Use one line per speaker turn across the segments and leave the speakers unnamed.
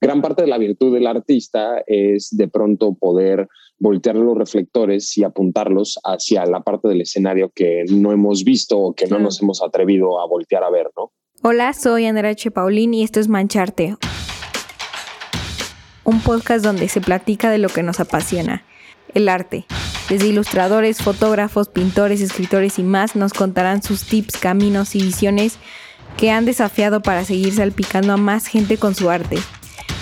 gran parte de la virtud del artista es de pronto poder voltear los reflectores y apuntarlos hacia la parte del escenario que no hemos visto o que no nos hemos atrevido a voltear a ver, ¿no?
Hola, soy Andrea H. Paulín y esto es Mancharte, un podcast donde se platica de lo que nos apasiona, el arte. Desde ilustradores, fotógrafos, pintores, escritores y más nos contarán sus tips, caminos y visiones que han desafiado para seguir salpicando a más gente con su arte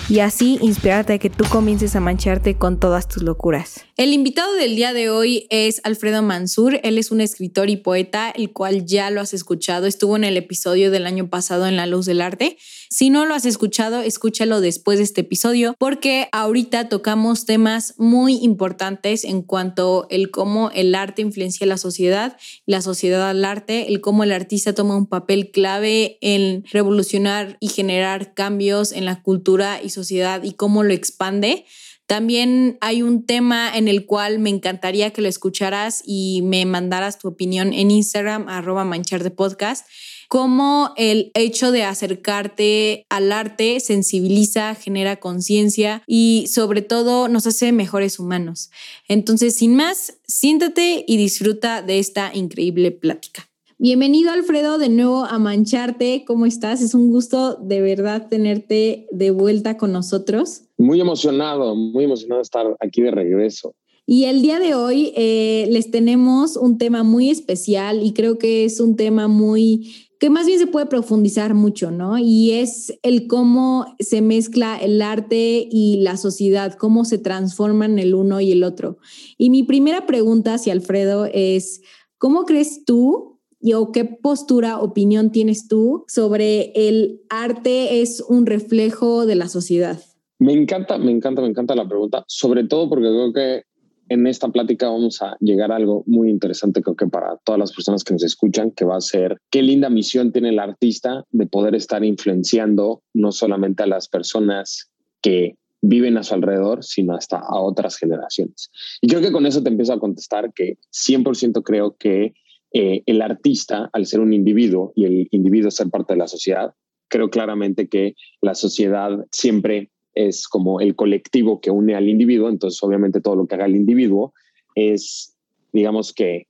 y así inspirarte a que tú comiences a mancharte con todas tus locuras.
El invitado del día de hoy es Alfredo Mansur. Él es un escritor y poeta, el cual ya lo has escuchado. Estuvo en el episodio del año pasado en La Luz del Arte. Si no lo has escuchado, escúchalo después de este episodio porque ahorita tocamos temas muy importantes en cuanto el cómo el arte influencia la sociedad, la sociedad al arte, el cómo el artista toma un papel clave en revolucionar y generar cambios en la cultura y sociedad y cómo lo expande. También hay un tema en el cual me encantaría que lo escucharas y me mandaras tu opinión en Instagram, arroba manchar de podcast cómo el hecho de acercarte al arte sensibiliza, genera conciencia y sobre todo nos hace mejores humanos. Entonces, sin más, siéntate y disfruta de esta increíble plática. Bienvenido Alfredo de nuevo a Mancharte. ¿Cómo estás? Es un gusto de verdad tenerte de vuelta con nosotros.
Muy emocionado, muy emocionado estar aquí de regreso.
Y el día de hoy eh, les tenemos un tema muy especial y creo que es un tema muy que más bien se puede profundizar mucho, ¿no? Y es el cómo se mezcla el arte y la sociedad, cómo se transforman el uno y el otro. Y mi primera pregunta hacia Alfredo es, ¿cómo crees tú y o qué postura, opinión tienes tú sobre el arte es un reflejo de la sociedad?
Me encanta, me encanta, me encanta la pregunta, sobre todo porque creo que en esta plática vamos a llegar a algo muy interesante, creo que para todas las personas que nos escuchan, que va a ser qué linda misión tiene el artista de poder estar influenciando no solamente a las personas que viven a su alrededor, sino hasta a otras generaciones. Y creo que con eso te empiezo a contestar que 100% creo que eh, el artista, al ser un individuo y el individuo ser parte de la sociedad, creo claramente que la sociedad siempre es como el colectivo que une al individuo, entonces obviamente todo lo que haga el individuo es, digamos que,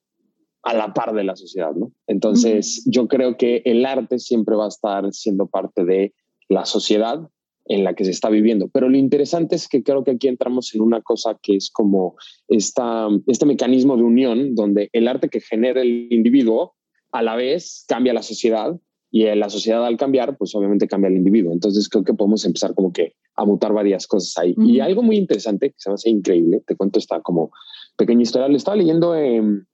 a la par de la sociedad, ¿no? Entonces yo creo que el arte siempre va a estar siendo parte de la sociedad en la que se está viviendo. Pero lo interesante es que creo que aquí entramos en una cosa que es como esta, este mecanismo de unión donde el arte que genera el individuo a la vez cambia la sociedad y la sociedad al cambiar, pues obviamente cambia el individuo. Entonces creo que podemos empezar como que a mutar varias cosas ahí. Y algo muy interesante, que se me hace increíble, te cuento esta como pequeña historia, lo estaba leyendo en,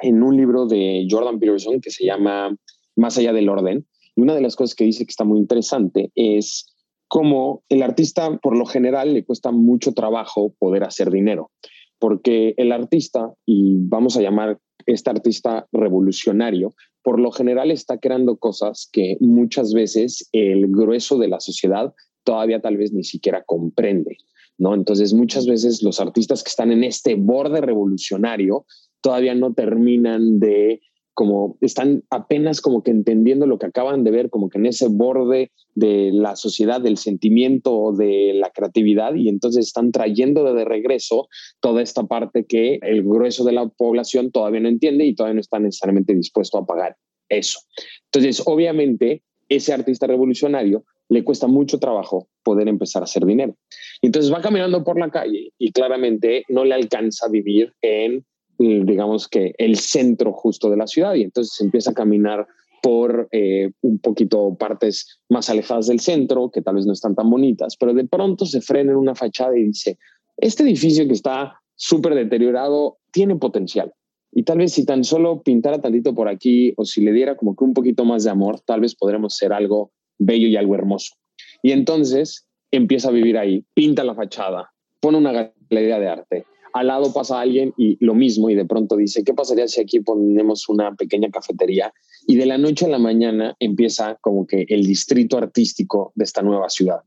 en un libro de Jordan Peterson que se llama Más allá del orden. Y una de las cosas que dice que está muy interesante es cómo el artista por lo general le cuesta mucho trabajo poder hacer dinero, porque el artista, y vamos a llamar este artista revolucionario, por lo general está creando cosas que muchas veces el grueso de la sociedad todavía tal vez ni siquiera comprende, ¿no? Entonces muchas veces los artistas que están en este borde revolucionario todavía no terminan de como están apenas como que entendiendo lo que acaban de ver, como que en ese borde de la sociedad, del sentimiento, de la creatividad, y entonces están trayendo de regreso toda esta parte que el grueso de la población todavía no entiende y todavía no está necesariamente dispuesto a pagar eso. Entonces, obviamente, ese artista revolucionario le cuesta mucho trabajo poder empezar a hacer dinero. entonces va caminando por la calle y claramente no le alcanza a vivir en, digamos que, el centro justo de la ciudad. Y entonces empieza a caminar por eh, un poquito partes más alejadas del centro, que tal vez no están tan bonitas, pero de pronto se frena en una fachada y dice, este edificio que está súper deteriorado tiene potencial. Y tal vez si tan solo pintara tantito por aquí o si le diera como que un poquito más de amor, tal vez podremos ser algo bello y algo hermoso. Y entonces empieza a vivir ahí, pinta la fachada, pone una galería de arte. Al lado pasa alguien y lo mismo y de pronto dice, ¿qué pasaría si aquí ponemos una pequeña cafetería? Y de la noche a la mañana empieza como que el distrito artístico de esta nueva ciudad.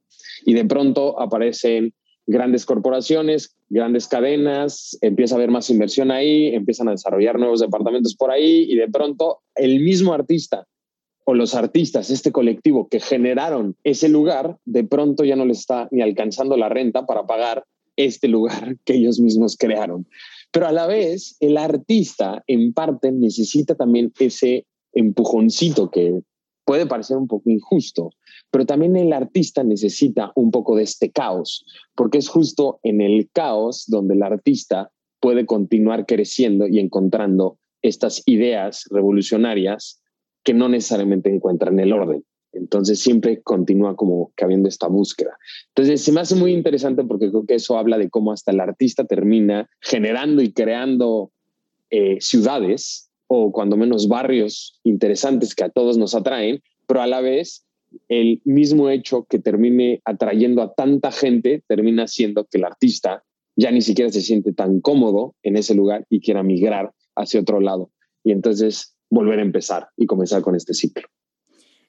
Y de pronto aparecen grandes corporaciones, grandes cadenas, empieza a haber más inversión ahí, empiezan a desarrollar nuevos departamentos por ahí y de pronto el mismo artista o los artistas, este colectivo que generaron ese lugar, de pronto ya no les está ni alcanzando la renta para pagar este lugar que ellos mismos crearon. Pero a la vez, el artista en parte necesita también ese empujoncito que puede parecer un poco injusto, pero también el artista necesita un poco de este caos, porque es justo en el caos donde el artista puede continuar creciendo y encontrando estas ideas revolucionarias que no necesariamente encuentran el orden. Entonces siempre continúa como que habiendo esta búsqueda. Entonces se me hace muy interesante porque creo que eso habla de cómo hasta el artista termina generando y creando eh, ciudades o cuando menos barrios interesantes que a todos nos atraen, pero a la vez el mismo hecho que termine atrayendo a tanta gente termina haciendo que el artista ya ni siquiera se siente tan cómodo en ese lugar y quiera migrar hacia otro lado. Y entonces volver a empezar y comenzar con este ciclo.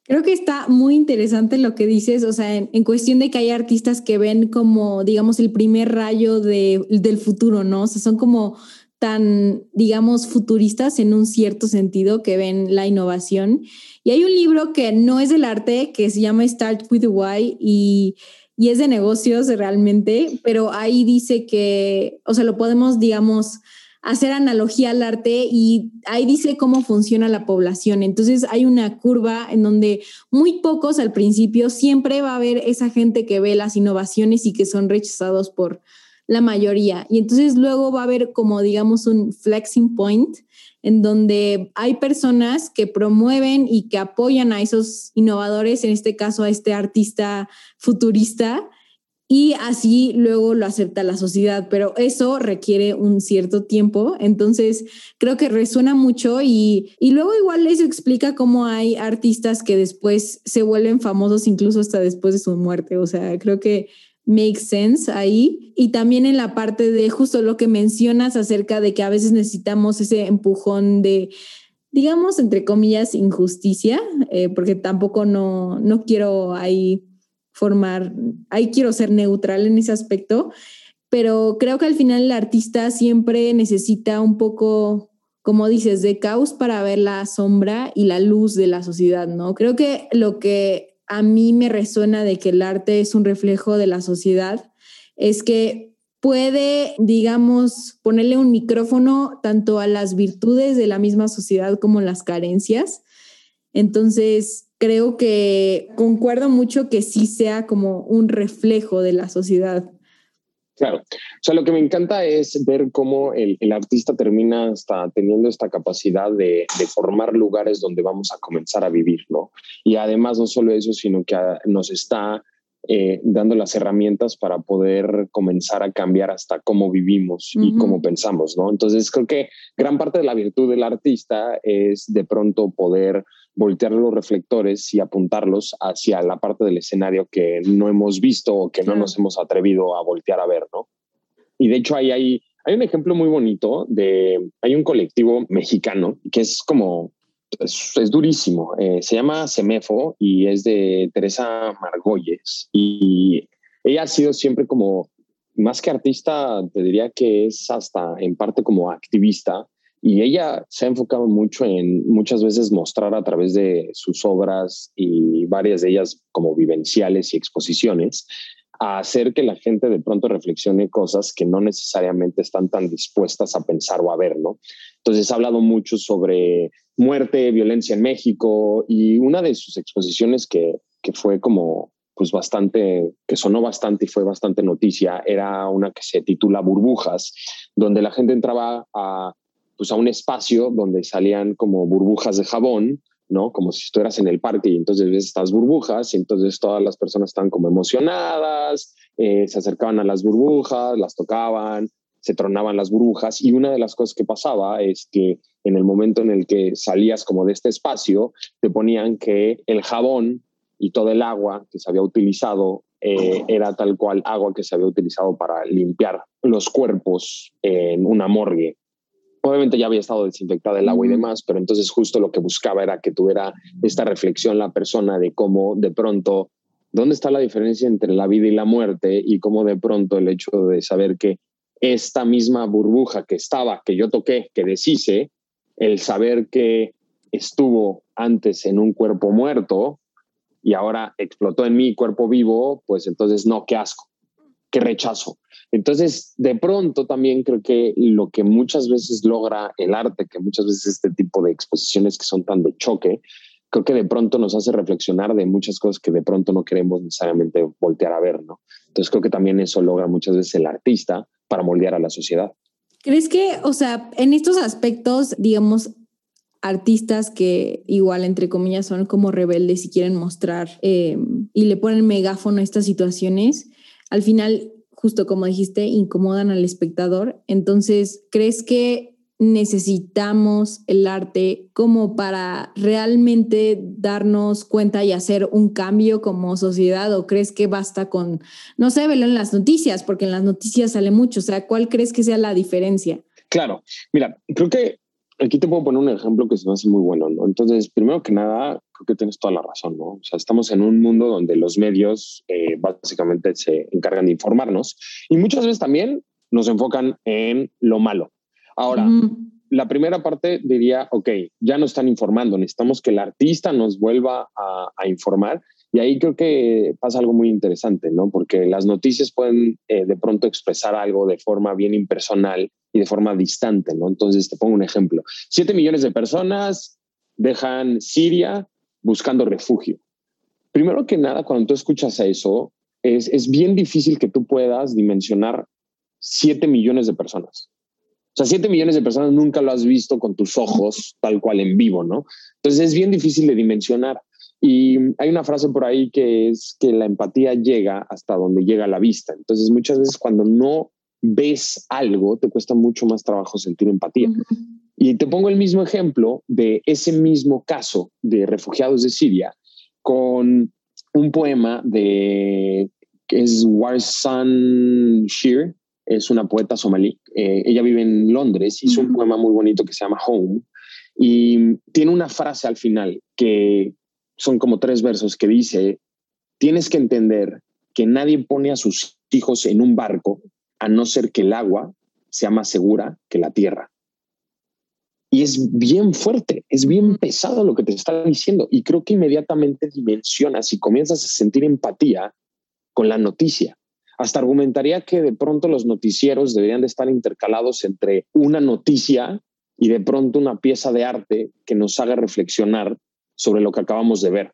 Creo que está muy interesante lo que dices, o sea, en, cuestión de que hay artistas que ven como, digamos, el primer rayo de, del futuro, ¿no? O sea, son como tan, digamos, futuristas en un cierto sentido que ven la innovación. Y hay un libro que no es del arte, que se llama Start with the Why y, y es de negocios realmente, pero ahí dice que, o sea, lo podemos, digamos, hacer analogía al arte y ahí dice cómo funciona la población. Entonces hay una curva en donde muy pocos al principio siempre va a haber esa gente que ve las innovaciones y que son rechazados por la mayoría. Y entonces luego va a haber como digamos un flexing point en donde hay personas que promueven y que apoyan a esos innovadores, en este caso a este artista futurista, y así luego lo acepta la sociedad, pero eso requiere un cierto tiempo, entonces creo que resuena mucho y, y luego igual eso explica cómo hay artistas que después se vuelven famosos incluso hasta después de su muerte, o sea, creo que make sense ahí. Y también en la parte de justo lo que mencionas acerca de que a veces necesitamos ese empujón de digamos entre comillas injusticia eh, porque tampoco no no quiero ahí formar, ahí quiero ser neutral en ese aspecto, pero creo que al final el artista siempre necesita un poco, como dices, de caos para ver la sombra y la luz de la sociedad, ¿no? Creo que lo que a mí me resuena de que el arte es un reflejo de la sociedad es que puede, digamos, ponerle un micrófono tanto a las virtudes de la misma sociedad como las carencias. Entonces, creo que concuerdo mucho que sí sea como un reflejo de la sociedad.
Claro, o sea, lo que me encanta es ver cómo el, artista termina hasta teniendo esta capacidad de, de, formar lugares donde vamos a comenzar a vivir, ¿no? Y además no solo eso, sino que nos está eh, dando las herramientas para poder comenzar a cambiar hasta cómo vivimos y cómo pensamos, ¿no? Entonces creo que gran parte de la virtud del artista es de pronto poder voltear los reflectores y apuntarlos hacia la parte del escenario que no hemos visto o que no nos hemos atrevido a voltear a ver, ¿no? Y de hecho ahí hay, hay un ejemplo muy bonito de, hay un colectivo mexicano que es como, es, durísimo, eh, se llama Semefo y es de Teresa Margolles. Y ella ha sido siempre como, más que artista, te diría que es hasta en parte como activista. Y ella se ha enfocado mucho en muchas veces mostrar a través de sus obras y varias de ellas como vivenciales y exposiciones, a hacer que la gente de pronto reflexione cosas que no necesariamente están tan dispuestas a pensar o a ver, ¿no? Entonces ha hablado mucho sobre muerte, violencia en México y una de sus exposiciones que, que fue como pues bastante, que sonó bastante y fue bastante noticia, era una que se titula Burbujas, donde la gente entraba a pues a un espacio donde salían como burbujas de jabón, ¿no? Como si estuvieras en el parque y entonces ves estas burbujas y entonces todas las personas están como emocionadas, eh, se acercaban a las burbujas, las tocaban, se tronaban las burbujas y una de las cosas que pasaba es que en el momento en el que salías como de este espacio, te ponían que el jabón y todo el agua que se había utilizado eh, era tal cual agua que se había utilizado para limpiar los cuerpos en una morgue obviamente ya había estado desinfectada el agua y demás, pero entonces justo lo que buscaba era que tuviera esta reflexión la persona de cómo de pronto, ¿dónde está la diferencia entre la vida y la muerte? Y cómo de pronto el hecho de saber que esta misma burbuja que estaba, que yo toqué, que deshice, el saber que estuvo antes en un cuerpo muerto y ahora explotó en mi cuerpo vivo, pues entonces no, qué asco, qué rechazo. Entonces, de pronto también creo que lo que muchas veces logra el arte, que muchas veces este tipo de exposiciones que son tan de choque, creo que de pronto nos hace reflexionar de muchas cosas que de pronto no queremos necesariamente voltear a ver, ¿no? Entonces creo que también eso logra muchas veces el artista para moldear a la sociedad.
¿Crees que, o sea, en estos aspectos, digamos, artistas que igual, entre comillas, son como rebeldes y quieren mostrar eh, y le ponen megáfono a estas situaciones, al final, justo como dijiste, incomodan al espectador. Entonces, ¿crees que necesitamos el arte como para realmente darnos cuenta y hacer un cambio como sociedad o crees que basta con, no sé, verlo en las noticias, porque en las noticias sale mucho, o sea, ¿cuál crees que sea la diferencia?
Claro, mira, creo que aquí te puedo poner un ejemplo que se me hace muy bueno, ¿no? Entonces, primero que nada, creo que tienes toda la razón, ¿no? O sea, estamos en un mundo donde los medios eh, básicamente se encargan de informarnos y muchas veces también nos enfocan en lo malo. Ahora, la primera parte diría, ok, ya nos están informando, necesitamos que el artista nos vuelva a, informar. Y ahí creo que pasa algo muy interesante, ¿no? Porque las noticias pueden eh, de pronto expresar algo de forma bien impersonal y de forma distante, ¿no? Entonces, te pongo un ejemplo. Siete millones de personas dejan Siria buscando refugio. Primero que nada, cuando tú escuchas eso, es, es bien difícil que tú puedas dimensionar siete millones de personas. O sea, 7 millones de personas nunca lo has visto con tus ojos tal cual en vivo, ¿no? Entonces es bien difícil de dimensionar. Y hay una frase por ahí que es que la empatía llega hasta donde llega la vista. Entonces muchas veces cuando no ves algo, te cuesta mucho más trabajo sentir empatía. Y te pongo el mismo ejemplo de ese mismo caso de refugiados de Siria con un poema de que es Warsan Shir, es una poeta somalí. Eh, ella vive en Londres, hizo un poema muy bonito que se llama Home y tiene una frase al final que son como tres versos que dice, tienes que entender que nadie pone a sus hijos en un barco a no ser que el agua sea más segura que la tierra. Y es bien fuerte, es bien pesado lo que te está diciendo. Y creo que inmediatamente dimensionas y comienzas a sentir empatía con la noticia. Hasta argumentaría que de pronto los noticieros deberían de estar intercalados entre una noticia y de pronto una pieza de arte que nos haga reflexionar sobre lo que acabamos de ver.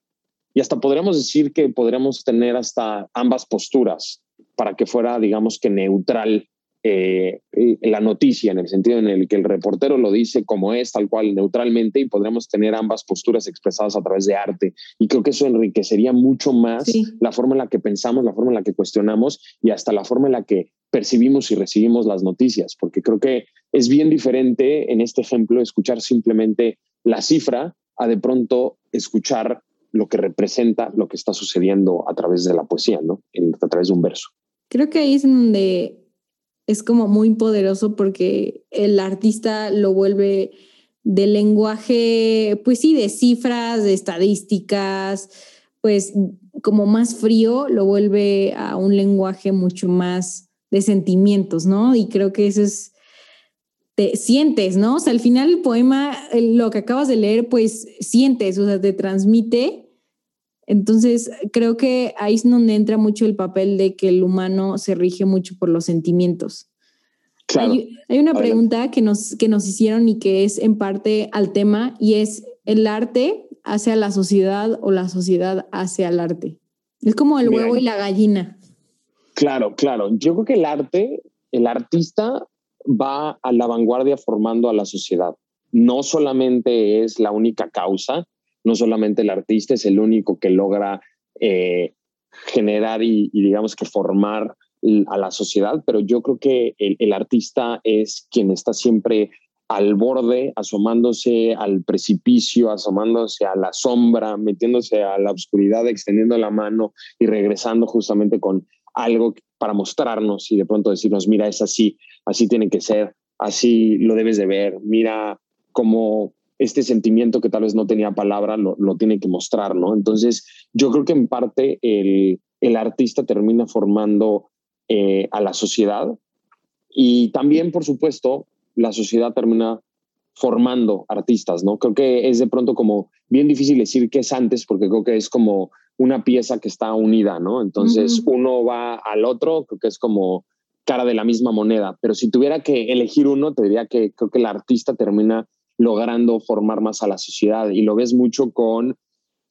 Y hasta podríamos decir que podríamos tener hasta ambas posturas para que fuera, digamos que neutral eh, la noticia, en el sentido en el que el reportero lo dice como es, tal cual, neutralmente, y podremos tener ambas posturas expresadas a través de arte. Y creo que eso enriquecería mucho más la forma en la que pensamos, la forma en la que cuestionamos y hasta la forma en la que percibimos y recibimos las noticias, porque creo que es bien diferente en este ejemplo escuchar simplemente la cifra a de pronto escuchar lo que representa lo que está sucediendo a través de la poesía, ¿no? a través de un verso.
Creo que ahí es donde es como muy poderoso porque el artista lo vuelve de lenguaje, pues sí, de cifras, de estadísticas, pues como más frío, lo vuelve a un lenguaje mucho más de sentimientos, ¿no? Y creo que eso es, te sientes, ¿no? O sea, al final el poema, lo que acabas de leer, pues sientes, o sea, te transmite. Entonces, creo que ahí es donde entra mucho el papel de que el humano se rige mucho por los sentimientos. Hay, una pregunta que nos, que nos hicieron y que es en parte al tema y es el arte hacia la sociedad o la sociedad hacia el arte. Es como el huevo y la gallina.
Claro, claro. Yo creo que el arte, el artista va a la vanguardia formando a la sociedad. No solamente es la única causa, no solamente el artista es el único que logra eh, generar y, digamos que formar a la sociedad, pero yo creo que el, artista es quien está siempre al borde, asomándose al precipicio, asomándose a la sombra, metiéndose a la oscuridad, extendiendo la mano y regresando justamente con algo para mostrarnos y de pronto decirnos, mira, es así, así tiene que ser, así lo debes de ver, mira cómo este sentimiento que tal vez no tenía palabra lo, tiene que mostrar, ¿no? Entonces, yo creo que en parte el, el artista termina formando eh, a la sociedad y también, por supuesto, la sociedad termina formando artistas, ¿no? Creo que es de pronto como bien difícil decir qué es antes porque creo que es como una pieza que está unida, ¿no? Entonces uno va al otro, creo que es como cara de la misma moneda, pero si tuviera que elegir uno, te diría que creo que el artista termina logrando formar más a la sociedad y lo ves mucho con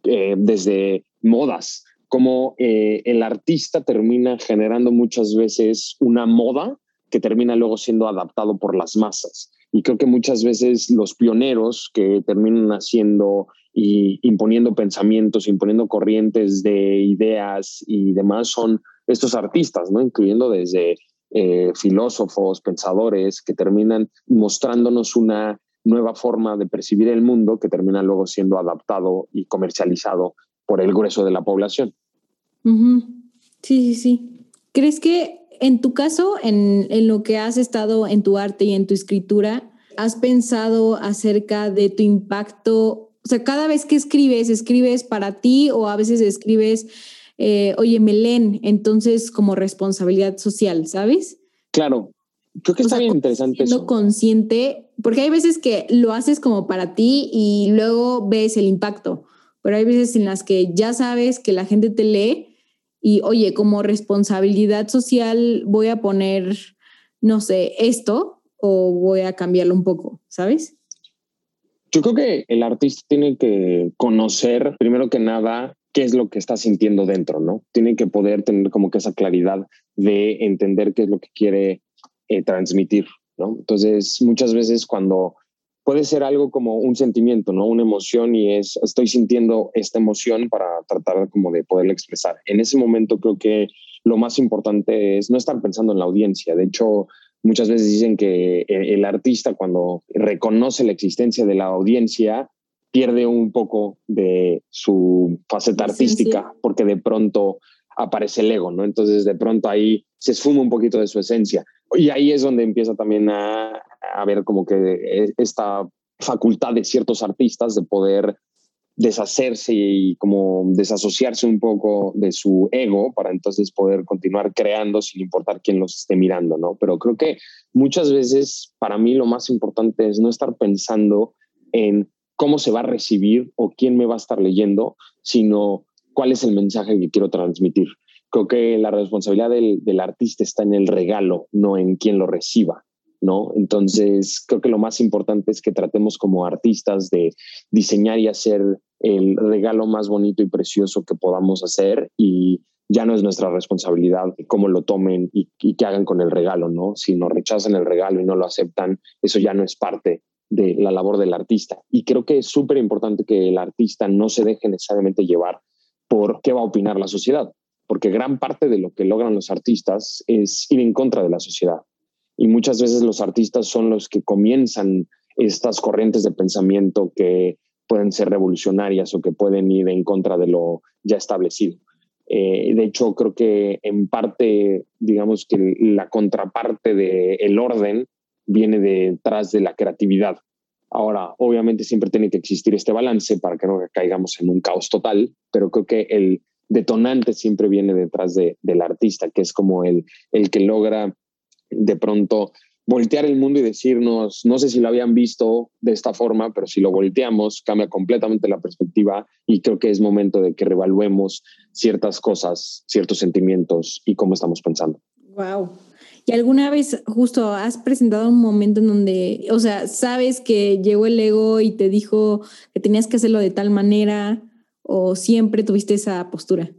eh, desde modas, como eh, el artista termina generando muchas veces una moda que termina luego siendo adaptado por las masas. Y creo que muchas veces los pioneros que terminan haciendo y imponiendo pensamientos, imponiendo corrientes de ideas y demás son estos artistas, ¿no? Incluyendo desde eh, filósofos, pensadores que terminan mostrándonos una nueva forma de percibir el mundo que termina luego siendo adaptado y comercializado por el grueso de la población.
Sí, sí, sí. ¿Crees que en tu caso, en, en, lo que has estado en tu arte y en tu escritura, has pensado acerca de tu impacto? O sea, cada vez que escribes, ¿escribes para ti o a veces escribes, eh, oye, me leen, entonces como responsabilidad social, ¿sabes?
Claro, creo que está bien interesante
eso. consciente, porque hay veces que lo haces como para ti y luego ves el impacto, pero hay veces en las que ya sabes que la gente te lee y, oye, como responsabilidad social voy a poner, no sé, esto o voy a cambiarlo un poco, ¿sabes?
Yo creo que el artista tiene que conocer, primero que nada, qué es lo que está sintiendo dentro, ¿no? Tiene que poder tener como que esa claridad de entender qué es lo que quiere eh, transmitir, ¿no? Entonces, muchas veces cuando puede ser algo como un sentimiento, ¿no? Una emoción y es, estoy sintiendo esta emoción para tratar como de poderla expresar. En ese momento creo que lo más importante es no estar pensando en la audiencia. De hecho, muchas veces dicen que el artista cuando reconoce la existencia de la audiencia pierde un poco de su faceta artística porque de pronto aparece el ego, ¿no? Entonces de pronto ahí se esfuma un poquito de su esencia. Y ahí es donde empieza también a, a ver como que e, esta facultad de ciertos artistas de poder deshacerse y como desasociarse un poco de su ego para entonces poder continuar creando sin importar quién los esté mirando, ¿no? Pero creo que muchas veces para mí lo más importante es no estar pensando en cómo se va a recibir o quién me va a estar leyendo, sino cuál es el mensaje que quiero transmitir creo que la responsabilidad del, del, artista está en el regalo, no en quien lo reciba, ¿no? Entonces, creo que lo más importante es que tratemos como artistas de diseñar y hacer el regalo más bonito y precioso que podamos hacer y ya no es nuestra responsabilidad cómo lo tomen y, y qué hagan con el regalo, ¿no? Si nos rechazan el regalo y no lo aceptan, eso ya no es parte de la labor del artista. Y creo que es súper importante que el artista no se deje necesariamente llevar por qué va a opinar la sociedad porque gran parte de lo que logran los artistas es ir en contra de la sociedad. Y muchas veces los artistas son los que comienzan estas corrientes de pensamiento que pueden ser revolucionarias o que pueden ir en contra de lo ya establecido. Eh, de hecho, creo que en parte, digamos que la contraparte del el orden viene detrás de la creatividad. Ahora, obviamente siempre tiene que existir este balance para que no caigamos en un caos total, pero creo que el detonante siempre viene detrás de, del artista, que es como el, el que logra de pronto voltear el mundo y decirnos, no sé si lo habían visto de esta forma, pero si lo volteamos, cambia completamente la perspectiva y creo que es momento de que revaluemos ciertas cosas, ciertos sentimientos y cómo estamos pensando.
Wow. ¿Y alguna vez justo has presentado un momento en donde, o sea, sabes que llegó el ego y te dijo que tenías que hacerlo de tal manera o siempre tuviste esa postura?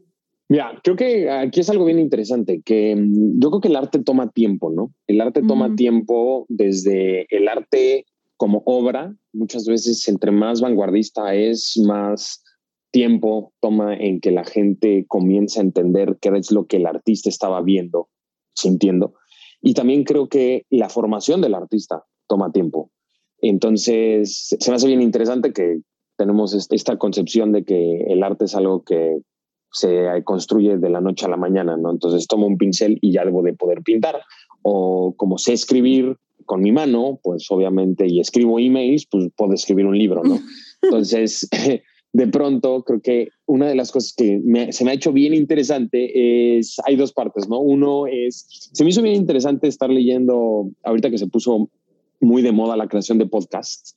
Mira, creo que aquí es algo bien interesante, que mm, yo creo que el arte toma tiempo, ¿no? El arte toma tiempo desde el arte como obra, muchas veces entre más vanguardista es, más tiempo toma en que la gente comience a entender qué es lo que el artista estaba viendo, sintiendo. Y también creo que la formación del artista toma tiempo. Entonces, se me hace bien interesante que tenemos esta concepción de que el arte es algo que se construye de la noche a la mañana, ¿no? Entonces tomo un pincel y ya debo de poder pintar. O como sé escribir con mi mano, pues obviamente, y escribo emails, pues puedo escribir un libro, ¿no? Entonces, de pronto, creo que una de las cosas que se me ha hecho bien interesante es, hay dos partes, ¿no? Uno es, se me hizo bien interesante estar leyendo, ahorita que se puso muy de moda la creación de podcasts,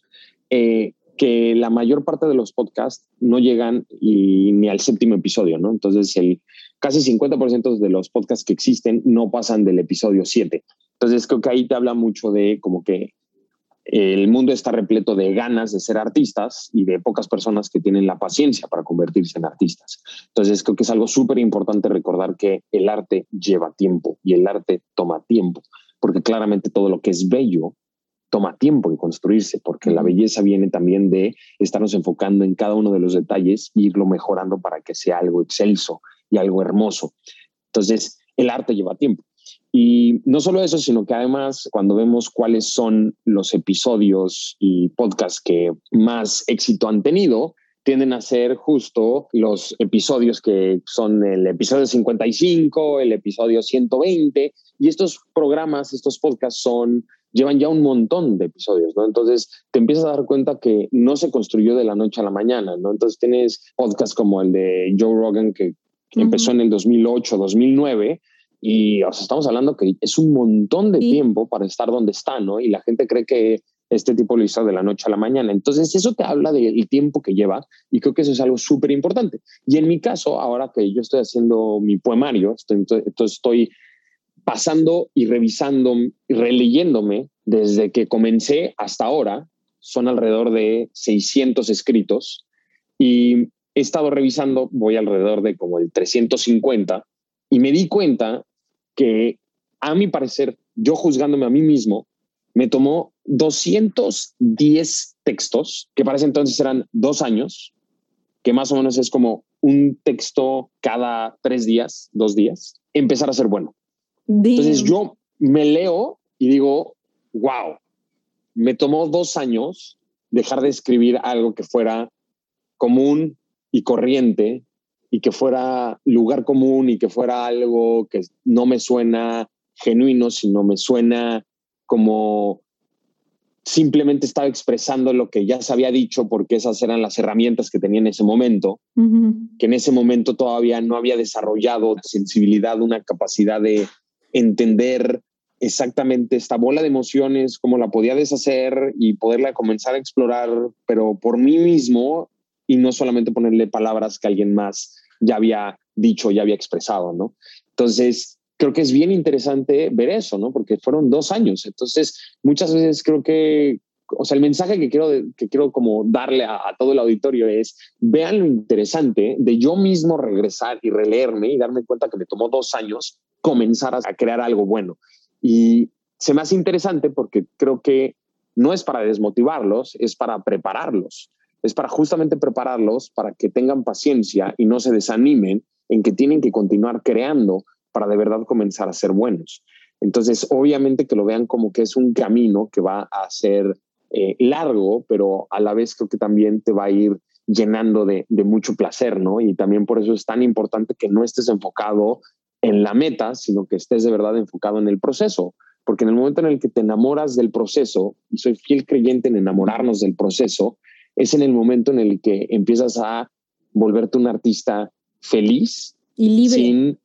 eh, que la mayor parte de los podcasts no llegan ni al séptimo episodio, ¿no? Entonces, el casi 50% de los podcasts que existen no pasan del episodio 7. Entonces, creo que ahí te habla mucho de como que el mundo está repleto de ganas de ser artistas y de pocas personas que tienen la paciencia para convertirse en artistas. Entonces, creo que es algo súper importante recordar que el arte lleva tiempo y el arte toma tiempo, porque claramente todo lo que es bello toma tiempo en construirse, porque la belleza viene también de estarnos enfocando en cada uno de los detalles e irlo mejorando para que sea algo excelso y algo hermoso. Entonces, el arte lleva tiempo. Y no solo eso, sino que además cuando vemos cuáles son los episodios y podcasts que más éxito han tenido, tienden a ser justo los episodios que son el episodio 55, el episodio 120, y estos programas, estos podcasts son llevan ya un montón de episodios, ¿no? Entonces te empiezas a dar cuenta que no se construyó de la noche a la mañana, ¿no? Entonces tienes podcasts como el de Joe Rogan que, empezó en el 2008, 2009, y o sea, estamos hablando que es un montón de tiempo para estar donde está, ¿no? Y la gente cree que este tipo lo hizo de la noche a la mañana. Entonces, eso te habla del tiempo que lleva y creo que eso es algo súper importante. Y en mi caso, ahora que yo estoy haciendo mi poemario, entonces estoy pasando y revisando y releyéndome desde que comencé hasta ahora, son alrededor de 600 escritos y he estado revisando, voy alrededor de como el 350 y me di cuenta que a mi parecer, yo juzgándome a mí mismo, me tomó 210 textos, que para ese entonces eran dos años, que más o menos es como un texto cada tres días, dos días, empezar a ser bueno. Entonces yo me leo y digo, wow, me tomó dos años dejar de escribir algo que fuera común y corriente y que fuera lugar común y que fuera algo que no me suena genuino, sino me suena como simplemente estaba expresando lo que ya se había dicho porque esas eran las herramientas que tenía en ese momento, que en ese momento todavía no había desarrollado sensibilidad, una capacidad de entender exactamente esta bola de emociones, cómo la podía deshacer y poderla comenzar a explorar, pero por mí mismo y no solamente ponerle palabras que alguien más ya había dicho, ya había expresado, ¿no? Entonces, creo que es bien interesante ver eso, ¿no? Porque fueron dos años. Entonces, muchas veces creo que, o sea, el mensaje que quiero, que quiero como darle a, todo el auditorio es, vean lo interesante de yo mismo regresar y releerme y darme cuenta que me tomó dos años comenzar a, crear algo bueno. Y se me hace interesante porque creo que no es para desmotivarlos, es para prepararlos es para justamente prepararlos para que tengan paciencia y no se desanimen en que tienen que continuar creando para de verdad comenzar a ser buenos. Entonces, obviamente que lo vean como que es un camino que va a ser eh, largo, pero a la vez creo que también te va a ir llenando de, de mucho placer, ¿no? Y también por eso es tan importante que no estés enfocado en la meta, sino que estés de verdad enfocado en el proceso, porque en el momento en el que te enamoras del proceso, y soy fiel creyente en enamorarnos del proceso, es en el momento en el que empiezas a volverte un artista feliz
y libre.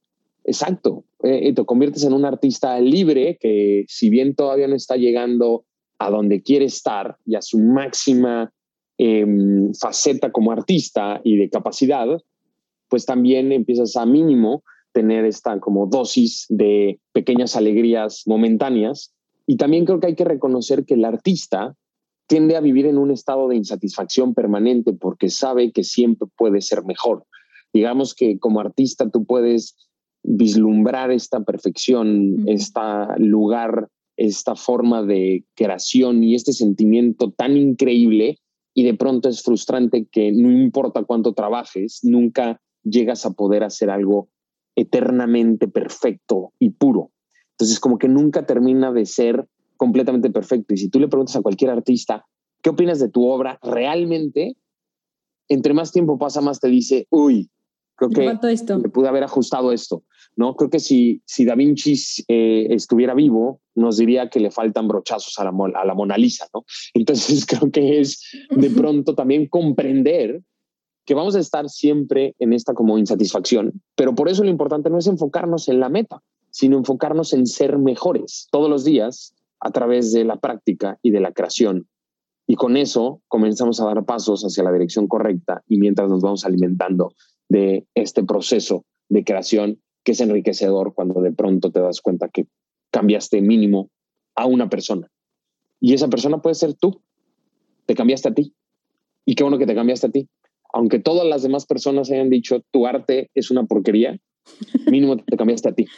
exacto, eh, te conviertes en un artista libre que si bien todavía no está llegando a donde quiere estar y a su máxima em, faceta como artista y de capacidad, pues también empiezas a mínimo tener esta como dosis de pequeñas alegrías momentáneas. Y también creo que hay que reconocer que el artista tiende a vivir en un estado de insatisfacción permanente porque sabe que siempre puede ser mejor. Digamos que como artista tú puedes vislumbrar esta perfección, este lugar, esta forma de creación y este sentimiento tan increíble y de pronto es frustrante que no importa cuánto trabajes, nunca llegas a poder hacer algo eternamente perfecto y puro. Entonces como que nunca termina de ser completamente perfecto. Y si tú le preguntas a cualquier artista, ¿qué opinas de tu obra? Realmente, entre más tiempo pasa, más te dice, uy, creo que esto. le pude haber ajustado esto. ¿no? Creo que si, si Da Vinci eh, estuviera vivo, nos diría que le faltan brochazos a la, a la Mona Lisa. ¿no? Entonces creo que es de pronto también comprender que vamos a estar siempre en esta como insatisfacción, pero por eso lo importante no es enfocarnos en la meta, sino enfocarnos en ser mejores todos los días a través de la práctica y de la creación. Y con eso comenzamos a dar pasos hacia la dirección correcta y mientras nos vamos alimentando de este proceso de creación que es enriquecedor cuando de pronto te das cuenta que cambiaste mínimo a una persona. Y esa persona puede ser tú. Te cambiaste a ti. Y qué bueno que te cambiaste a ti. Aunque todas las demás personas hayan dicho tu arte es una porquería, mínimo te cambiaste a ti.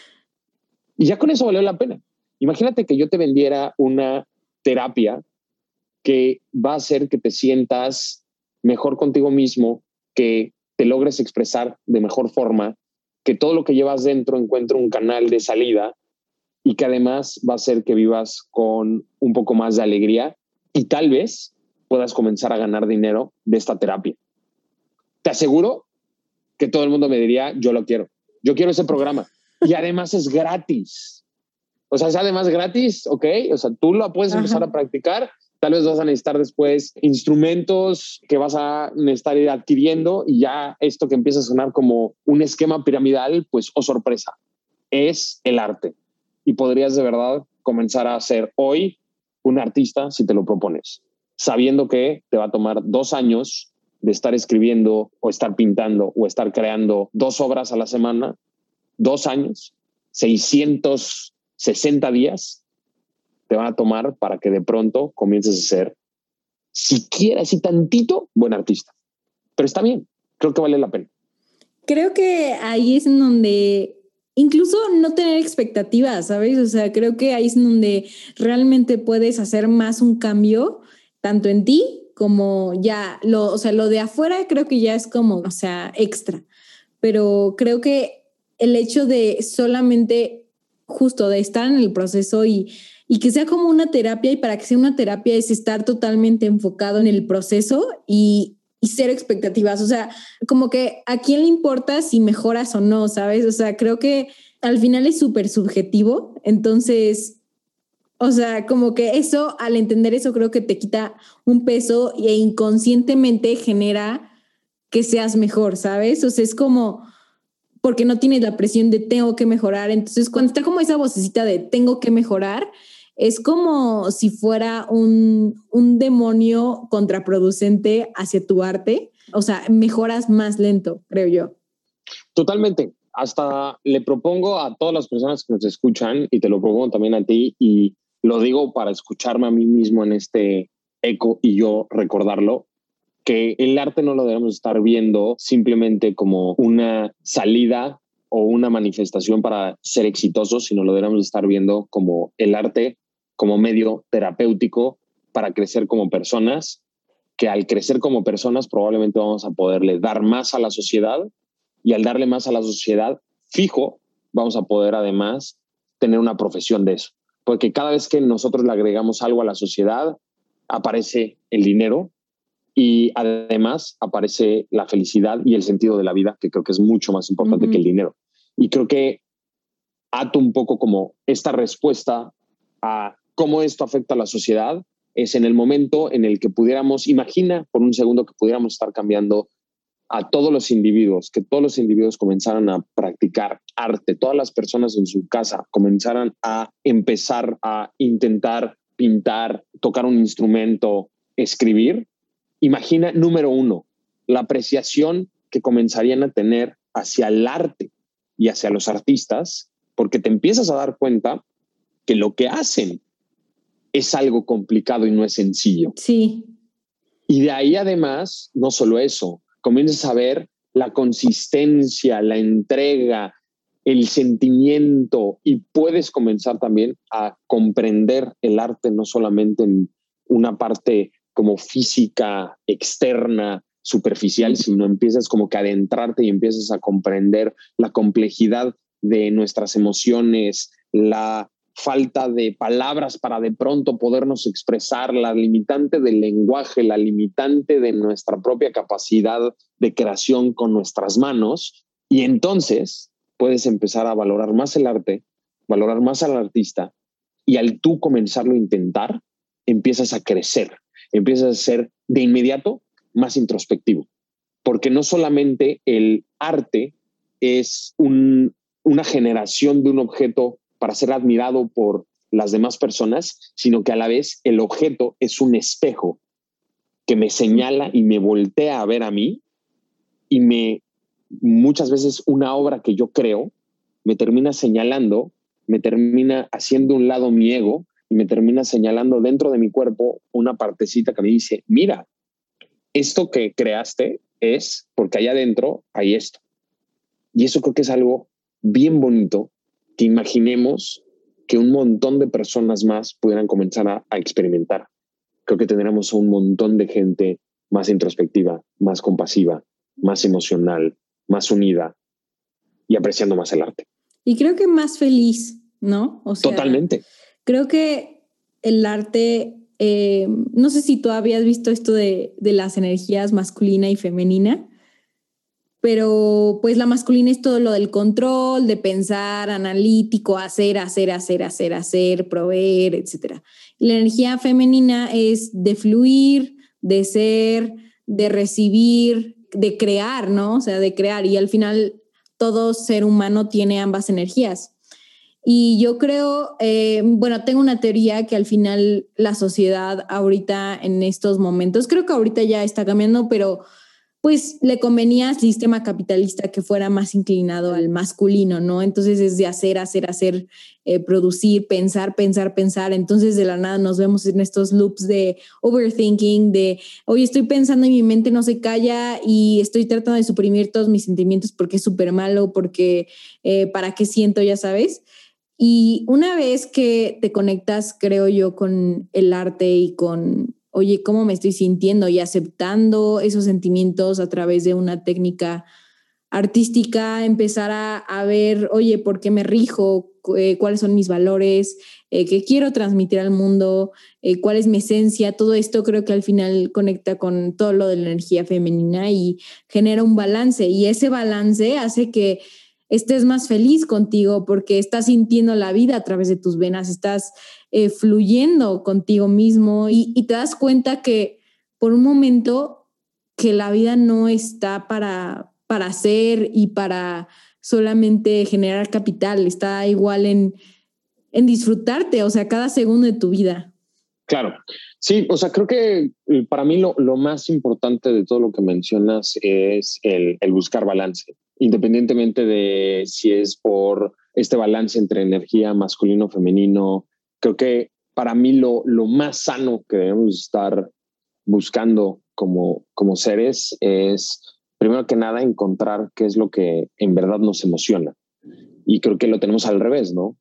Y ya con eso valió la pena. Imagínate que yo te vendiera una terapia que va a hacer que te sientas mejor contigo mismo, que te logres expresar de mejor forma, que todo lo que llevas dentro encuentre un canal de salida y que además va a hacer que vivas con un poco más de alegría y tal vez puedas comenzar a ganar dinero de esta terapia. Te aseguro que todo el mundo me diría, yo lo quiero, yo quiero ese programa. Y además es gratis. O sea, es además gratis, ¿ok? O sea, tú lo puedes empezar a practicar. Tal vez vas a necesitar después instrumentos que vas a necesitar ir adquiriendo y ya esto que empieza a sonar como un esquema piramidal, pues, oh sorpresa, es el arte y podrías de verdad comenzar a ser hoy un artista si te lo propones, sabiendo que te va a tomar dos años de estar escribiendo o estar pintando o estar creando dos obras a la semana, dos años, 660 días te van a tomar para que de pronto comiences a ser, siquiera así tantito, buen artista. Pero está bien, creo que vale la pena.
Creo que ahí es en donde incluso no tener expectativas, ¿sabes? O sea, creo que ahí es donde realmente puedes hacer más un cambio, tanto en ti como ya, lo, o sea, lo de afuera creo que ya es como, o sea, extra, pero creo que el hecho de solamente justo de estar en el proceso y, y que sea como una terapia y para que sea una terapia es estar totalmente enfocado en el proceso y, y cero expectativas. O sea, como que a quién le importa si mejoras o no, ¿sabes? O sea, creo que al final es súper subjetivo. Entonces, o sea, como que eso, al entender eso, creo que te quita un peso e inconscientemente genera que seas mejor, ¿sabes? O sea, es como porque no tienes la presión de tengo que mejorar. Entonces, cuando está como esa vocecita de tengo que mejorar, es como si fuera un, demonio contraproducente hacia tu arte. O sea, mejoras más lento, creo yo.
Totalmente. Hasta le propongo a todas las personas que nos escuchan, y te lo propongo también a ti, y lo digo para escucharme a mí mismo en este eco y yo recordarlo, que el arte no lo debemos estar viendo simplemente como una salida o una manifestación para ser exitosos, sino lo debemos estar viendo como el arte como medio terapéutico para crecer como personas, que al crecer como personas probablemente vamos a poderle dar más a la sociedad y al darle más a la sociedad, fijo, vamos a poder además tener una profesión de eso. Porque cada vez que nosotros le agregamos algo a la sociedad, aparece el dinero y además aparece la felicidad y el sentido de la vida, que creo que es mucho más importante que el dinero. Y creo que ato un poco como esta respuesta a cómo esto afecta a la sociedad es en el momento en el que pudiéramos, imagina por un segundo que pudiéramos estar cambiando a todos los individuos, que todos los individuos comenzaran a practicar arte, todas las personas en su casa comenzaran a empezar a intentar pintar, tocar un instrumento, escribir, imagina, número uno, la apreciación que comenzarían a tener hacia el arte y hacia los artistas, porque te empiezas a dar cuenta que lo que hacen es algo complicado y no es sencillo.
Sí.
Y de ahí además, no solo eso, comienzas a ver la consistencia, la entrega, el sentimiento y puedes comenzar también a comprender el arte no solamente en una parte como física, externa, superficial, sino empiezas como que adentrarte y empiezas a comprender la complejidad de nuestras emociones, la falta de palabras para de pronto podernos expresar, la limitante del lenguaje, la limitante de nuestra propia capacidad de creación con nuestras manos. Y entonces puedes empezar a valorar más el arte, valorar más al artista y al tú comenzarlo a intentar, empiezas a crecer, empiezas a ser de inmediato más introspectivo. Porque no solamente el arte es una generación de un objeto para ser admirado por las demás personas, sino que a la vez el objeto es un espejo que me señala y me voltea a ver a mí y me muchas veces una obra que yo creo me termina señalando, me termina haciendo un lado mi ego y me termina señalando dentro de mi cuerpo una partecita que me dice, mira, esto que creaste es porque allá adentro hay esto. Y eso creo que es algo bien bonito que imaginemos que un montón de personas más pudieran comenzar a, experimentar. Creo que tendremos un montón de gente más introspectiva, más compasiva, más emocional, más unida y apreciando más el arte.
Y creo que más feliz, ¿no?
Totalmente.
Creo que el arte, eh, no sé si tú habías visto esto de, de las energías masculina y femenina, pero pues la masculina es todo lo del control, de pensar, analítico, hacer, hacer, hacer, hacer, hacer, proveer, etc. la energía femenina es de fluir, de ser, de recibir, de crear, ¿no? O sea, de crear. Y al final todo ser humano tiene ambas energías. Y yo creo, eh, bueno, tengo una teoría que al final la sociedad ahorita en estos momentos, creo que ahorita ya está cambiando, pero pues le convenía al sistema capitalista que fuera más inclinado al masculino, ¿no? Entonces es de hacer, hacer, hacer, eh, producir, pensar, pensar, pensar. Entonces de la nada nos vemos en estos loops de overthinking, de, hoy estoy pensando y mi mente no se calla y estoy tratando de suprimir todos mis sentimientos porque es súper malo, porque eh, para qué siento, ya sabes. Y una vez que te conectas, creo yo, con el arte y con oye, ¿cómo me estoy sintiendo? Y aceptando esos sentimientos a través de una técnica artística, empezar a, ver, oye, ¿por qué me rijo? Eh, ¿Cuáles son mis valores? Eh, ¿Qué quiero transmitir al mundo? Eh, ¿Cuál es mi esencia? Todo esto creo que al final conecta con todo lo de la energía femenina y genera un balance. Y ese balance hace que estés más feliz contigo porque estás sintiendo la vida a través de tus venas, estás eh, fluyendo contigo mismo y, te das cuenta que por un momento que la vida no está para, para hacer y para solamente generar capital, está igual en, en disfrutarte, o sea, cada segundo de tu vida.
Claro, sí, o sea, creo que eh, para mí lo, lo más importante de todo lo que mencionas es el, el buscar balance, independientemente de si es por este balance entre energía masculino-femenino, creo que para mí lo, lo más sano que debemos estar buscando como, como seres es, primero que nada, encontrar qué es lo que en verdad nos emociona. Y creo que lo tenemos al revés, ¿no?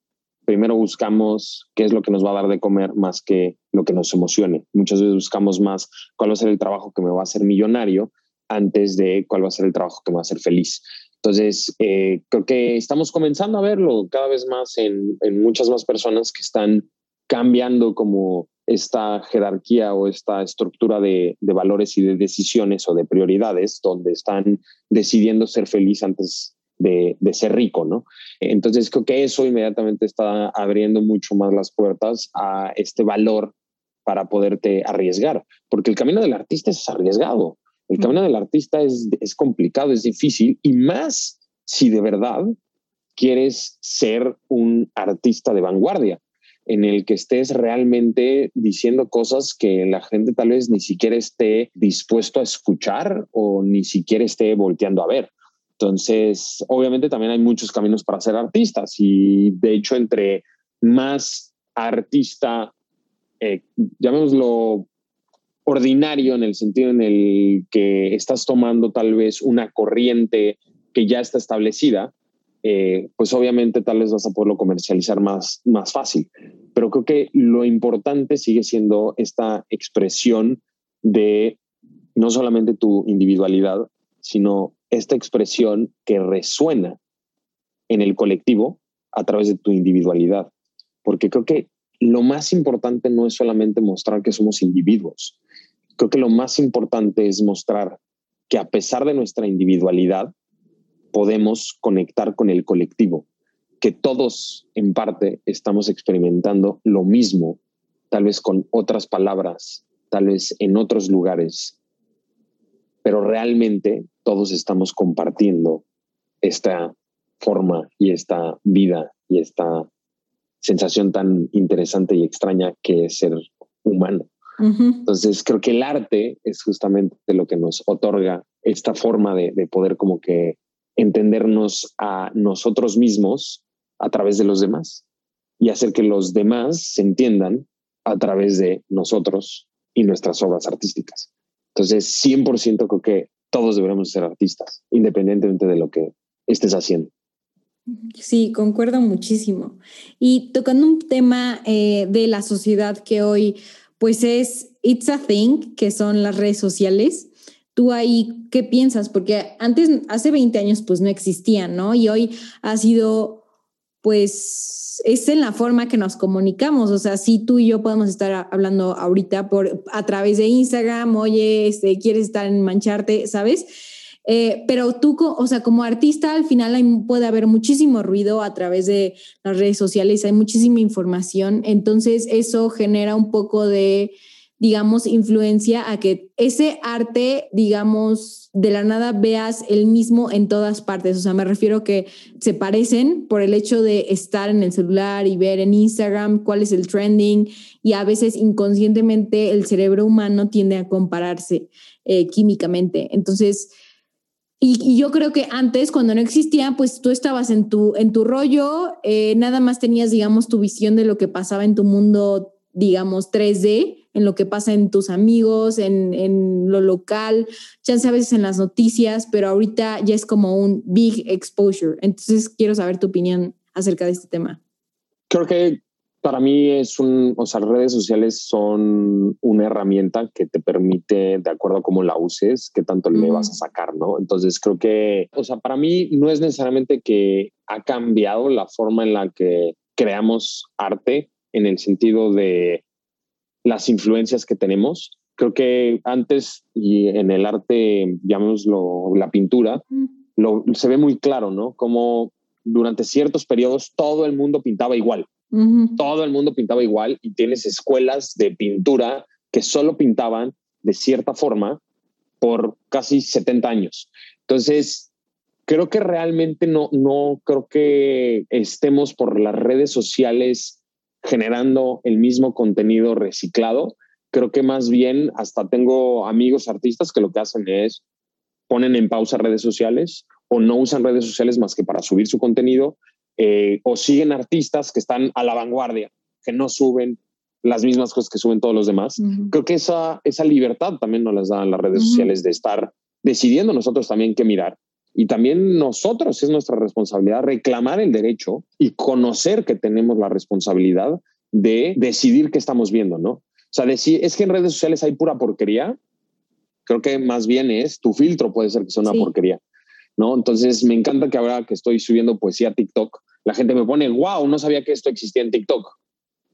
Primero buscamos qué es lo que nos va a dar de comer más que lo que nos emocione. Muchas veces buscamos más cuál va a ser el trabajo que me va a hacer millonario antes de cuál va a ser el trabajo que me va a hacer feliz. Entonces, eh, creo que estamos comenzando a verlo cada vez más en, muchas más personas que están cambiando como esta jerarquía o esta estructura de, de, valores y de decisiones o de prioridades, donde están decidiendo ser feliz antes de, de, ser rico, ¿no? Entonces, creo que eso inmediatamente está abriendo mucho más las puertas a este valor para poderte arriesgar, porque el camino del artista es arriesgado. El camino del artista es, es complicado, es difícil y más si de verdad quieres ser un artista de vanguardia en el que estés realmente diciendo cosas que la gente tal vez ni siquiera esté dispuesto a escuchar o ni siquiera esté volteando a ver. Entonces, obviamente también hay muchos caminos para ser artistas y de hecho entre más artista, eh, llamémoslo ordinario en el sentido en el que estás tomando tal vez una corriente que ya está establecida, eh, pues obviamente tal vez vas a poderlo comercializar más, más fácil. Pero creo que lo importante sigue siendo esta expresión de no solamente tu individualidad, sino esta expresión que resuena en el colectivo a través de tu individualidad. Porque creo que lo más importante no es solamente mostrar que somos individuos, Creo que lo más importante es mostrar que a pesar de nuestra individualidad, podemos conectar con el colectivo, que todos en parte estamos experimentando lo mismo, tal vez con otras palabras, tal vez en otros lugares, pero realmente todos estamos compartiendo esta forma y esta vida y esta sensación tan interesante y extraña que es ser humano. Entonces creo que el arte es justamente lo que nos otorga esta forma de, de poder como que entendernos a nosotros mismos a través de los demás y hacer que los demás se entiendan a través de nosotros y nuestras obras artísticas. Entonces, 100% creo que todos deberíamos ser artistas, independientemente de lo que estés haciendo.
Sí, concuerdo muchísimo. Y tocando un tema eh, de la sociedad que hoy, pues es It's a Thing, que son las redes sociales. ¿Tú ahí qué piensas? Porque antes, hace 20 años, pues no existían, ¿no? Y hoy ha sido, pues, es en la forma que nos comunicamos. O sea, si tú y yo podemos estar hablando ahorita por, a través de Instagram, oye, este, quieres estar en mancharte, ¿sabes? Eh, pero tú, o sea, como artista, al final puede haber muchísimo ruido a través de las redes sociales, hay muchísima información, entonces eso genera un poco de digamos, influencia a que ese arte, digamos, de la nada veas el mismo en todas partes. O sea, me refiero que se parecen por el hecho de estar en el celular y ver en Instagram cuál es el trending y a veces inconscientemente el cerebro humano tiende a compararse eh, químicamente. Entonces, y, yo creo que antes, cuando no existía, pues tú estabas en tu, en tu rollo, eh, nada más tenías, digamos, tu visión de lo que pasaba en tu mundo, digamos, 3D en lo que pasa en tus amigos, en, en lo local, chance a veces en las noticias, pero ahorita ya es como un big exposure. Entonces quiero saber tu opinión acerca de este tema.
Creo que para mí es un, o sea, redes sociales son una herramienta que te permite, de acuerdo a cómo la uses, qué tanto le vas a sacar, ¿no? Entonces creo que, o sea, para mí no es necesariamente que ha cambiado la forma en la que creamos arte en el sentido de las influencias que tenemos. Creo que antes y en el arte, llamémoslo la pintura, lo, se ve muy claro, ¿no? Como durante ciertos periodos todo el mundo pintaba igual. Todo el mundo pintaba igual y tienes escuelas de pintura que solo pintaban de cierta forma por casi 70 años. Entonces, creo que realmente no, no creo que estemos por las redes sociales generando el mismo contenido reciclado. Creo que más bien hasta tengo amigos artistas que lo que hacen es ponen en pausa redes sociales o no usan redes sociales más que para subir su contenido eh, o siguen artistas que están a la vanguardia, que no suben las mismas cosas que suben todos los demás. Creo que esa, esa libertad también nos las dan las redes sociales de estar decidiendo nosotros también qué mirar y también nosotros es nuestra responsabilidad reclamar el derecho y conocer que tenemos la responsabilidad de decidir qué estamos viendo, ¿no? O sea, decir, es que en redes sociales hay pura porquería. Creo que más bien es tu filtro puede ser que sea una porquería, ¿no? Entonces me encanta que ahora que estoy subiendo poesía a TikTok, la gente me pone, wow, no sabía que esto existía en TikTok.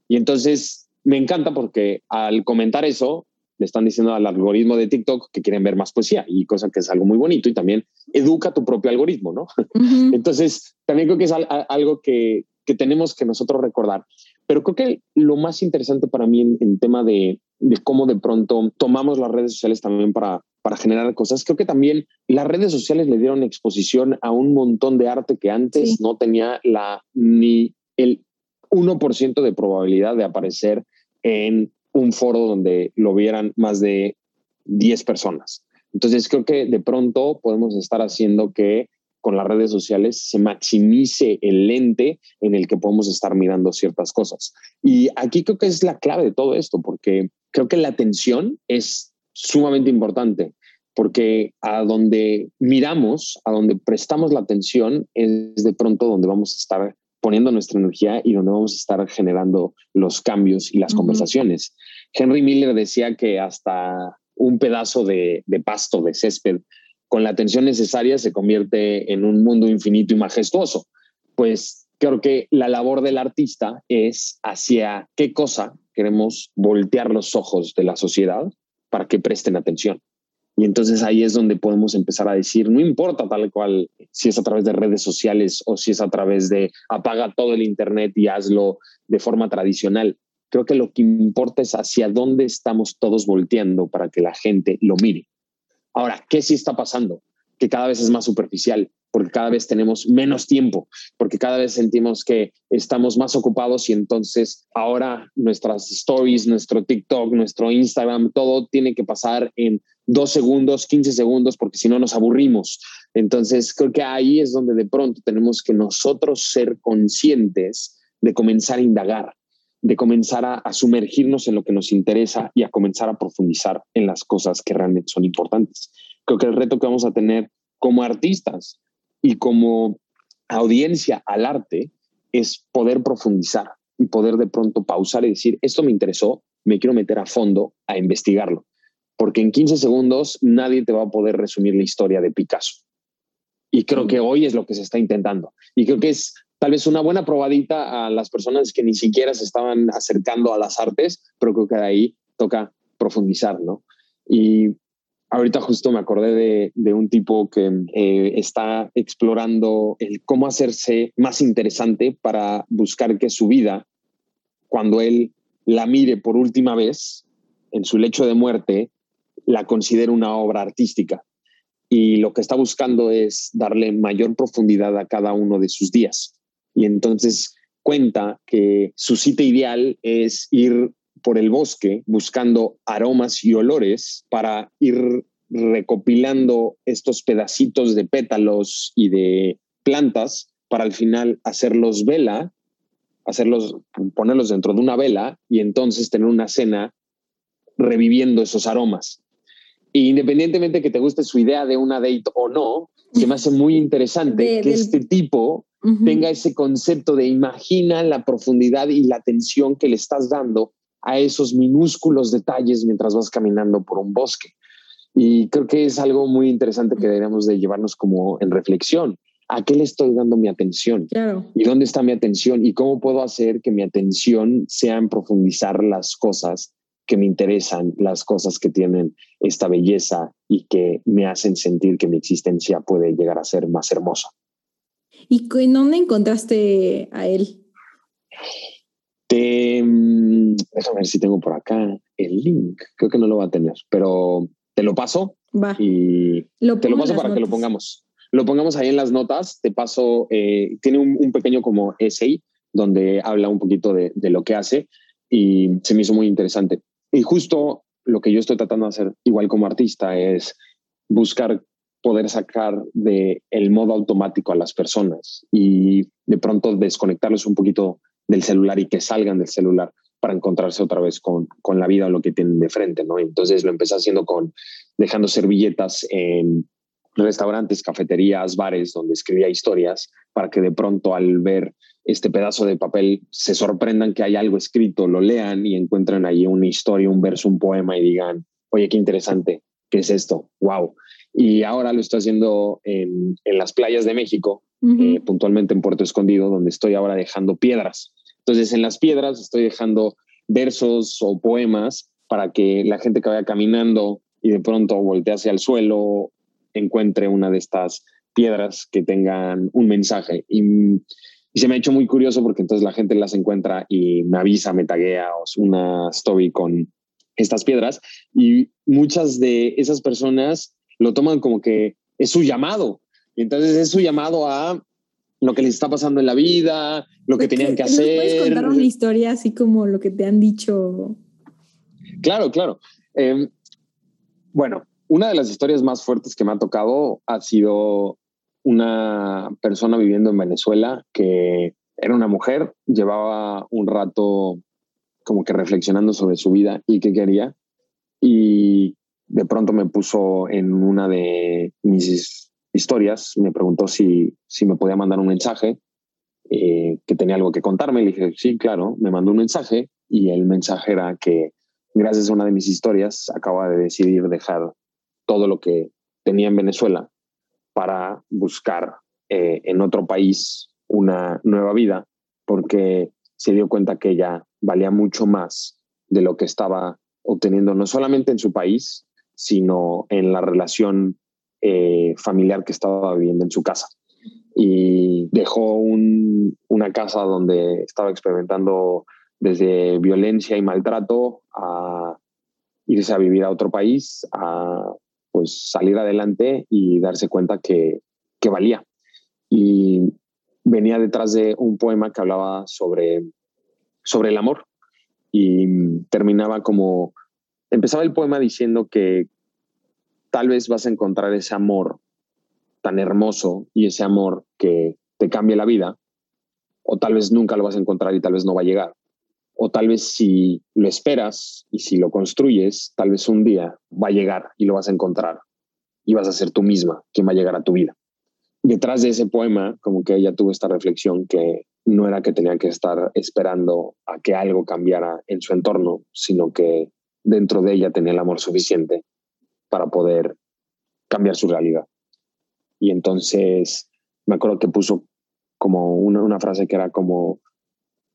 Y entonces me encanta porque al comentar eso, le están diciendo al algoritmo de TikTok que quieren ver más poesía y cosa que es algo muy bonito y también educa tu propio algoritmo, ¿no? Entonces, también creo que es algo que, que, tenemos que nosotros recordar. Pero creo que lo más interesante para mí en, el tema de, de, cómo de pronto tomamos las redes sociales también para, para generar cosas, creo que también las redes sociales le dieron exposición a un montón de arte que antes no tenía la ni el 1% de probabilidad de aparecer en un foro donde lo vieran más de 10 personas. Entonces creo que de pronto podemos estar haciendo que con las redes sociales se maximice el lente en el que podemos estar mirando ciertas cosas. Y aquí creo que es la clave de todo esto, porque creo que la atención es sumamente importante, porque a donde miramos, a donde prestamos la atención, es de pronto donde vamos a estar poniendo nuestra energía y donde vamos a estar generando los cambios y las conversaciones. Henry Miller decía que hasta un pedazo de, pasto, de césped, con la atención necesaria se convierte en un mundo infinito y majestuoso. Pues creo que la labor del artista es hacia qué cosa queremos voltear los ojos de la sociedad para que presten atención. Y entonces ahí es donde podemos empezar a decir, no importa tal cual si es a través de redes sociales o si es a través de apaga todo el Internet y hazlo de forma tradicional. Creo que lo que importa es hacia dónde estamos todos volteando para que la gente lo mire. Ahora, ¿qué sí está pasando? Que cada vez es más superficial. porque cada vez tenemos menos tiempo, porque cada vez sentimos que estamos más ocupados y entonces ahora nuestras stories, nuestro TikTok, nuestro Instagram, todo tiene que pasar en dos segundos, 15 segundos, porque si no nos aburrimos. Entonces creo que ahí es donde de pronto tenemos que nosotros ser conscientes de comenzar a indagar, de comenzar a, sumergirnos en lo que nos interesa y a comenzar a profundizar en las cosas que realmente son importantes. Creo que el reto que vamos a tener como artistas y como audiencia al arte es poder profundizar y poder de pronto pausar y decir, esto me interesó, me quiero meter a fondo a investigarlo, porque en 15 segundos nadie te va a poder resumir la historia de Picasso. Y creo que hoy es lo que se está intentando. Y creo que es tal vez una buena probadita a las personas que ni siquiera se estaban acercando a las artes, pero creo que de ahí toca profundizar, ¿no? Y ahorita justo me acordé de, un tipo que eh, está explorando el cómo hacerse más interesante para buscar que su vida, cuando él la mire por última vez en su lecho de muerte, la considere una obra artística. Y lo que está buscando es darle mayor profundidad a cada uno de sus días. Y entonces cuenta que su cita ideal es ir por el bosque buscando aromas y olores para ir recopilando estos pedacitos de pétalos y de plantas para al final hacerlos vela, hacerlos, ponerlos dentro de una vela y entonces tener una cena reviviendo esos aromas. Y independientemente que te guste su idea de una date o no, se me hace muy interesante que este tipo tenga ese concepto de imagina la profundidad y la atención que le estás dando a esos minúsculos detalles mientras vas caminando por un bosque. Y creo que es algo muy interesante que deberíamos de llevarnos como en reflexión. ¿A qué le estoy dando mi atención? ¿Y dónde está mi atención? ¿Y cómo puedo hacer que mi atención sea en profundizar las cosas que me interesan, las cosas que tienen esta belleza y que me hacen sentir que mi existencia puede llegar a ser más hermosa?
¿Y en dónde encontraste a él?
Te, mm, déjame ver si tengo por acá el link. Creo que no lo va a tener, pero te lo paso.
Va.
Y te lo paso para que lo pongamos. Lo pongamos ahí en las notas. Te paso, eh, tiene un, pequeño como essay donde habla un poquito de, de lo que hace y se me hizo muy interesante. Y justo lo que yo estoy tratando de hacer igual como artista es buscar poder sacar de el modo automático a las personas y de pronto desconectarlos un poquito del celular y que salgan del celular para encontrarse otra vez con, con la vida o lo que tienen de frente, ¿no? Entonces lo empecé haciendo con dejando servilletas en restaurantes, cafeterías, bares donde escribía historias para que de pronto al ver este pedazo de papel se sorprendan que hay algo escrito, lo lean y encuentren ahí una historia, un verso, un poema y digan, oye, qué interesante, ¿qué es esto? ¡Wow! Y ahora lo estoy haciendo en, en las playas de México, eh, puntualmente en Puerto Escondido, donde estoy ahora dejando piedras. Entonces, en las piedras estoy dejando versos o poemas para que la gente que vaya caminando y de pronto voltee hacia el suelo encuentre una de estas piedras que tengan un mensaje. Y, se me ha hecho muy curioso porque entonces la gente las encuentra y me avisa, me taguea una story con estas piedras. Y muchas de esas personas lo toman como que es su llamado. Y entonces es su llamado a lo que les está pasando en la vida, lo que tenían que hacer. ¿Puedes
contar una historia así como lo que te han dicho?
Claro, claro. Em, bueno, una de las historias más fuertes que me ha tocado ha sido una persona viviendo en Venezuela que era una mujer, llevaba un rato como que reflexionando sobre su vida y qué quería. Y de pronto me puso en una de mis historias, me preguntó si, si me podía mandar un mensaje, eh, que tenía algo que contarme. Le dije, sí, claro, me mandó un mensaje y el mensaje era que gracias a una de mis historias acaba de decidir dejar todo lo que tenía en Venezuela para buscar eh, en otro país una nueva vida, porque se dio cuenta que ella valía mucho más de lo que estaba obteniendo no solamente en su país, sino en la relación eh, familiar que estaba viviendo en su casa. Y dejó una casa donde estaba experimentando desde violencia y maltrato a irse a vivir a otro país, a pues salir adelante y darse cuenta que, que valía. y venía detrás de un poema que hablaba sobre, sobre el amor y terminaba como, empezaba el poema diciendo que tal vez vas a encontrar ese amor tan hermoso y ese amor que te cambie la vida, o tal vez nunca lo vas a encontrar y tal vez no va a llegar. O tal vez si lo esperas y si lo construyes, tal vez un día va a llegar y lo vas a encontrar y vas a ser tú misma quien va a llegar a tu vida. Detrás de ese poema, como que ella tuvo esta reflexión que no era que tenía que estar esperando a que algo cambiara en su entorno, sino que dentro de ella tenía el amor suficiente para poder cambiar su realidad. Y entonces me acuerdo que puso como una, una frase que era como,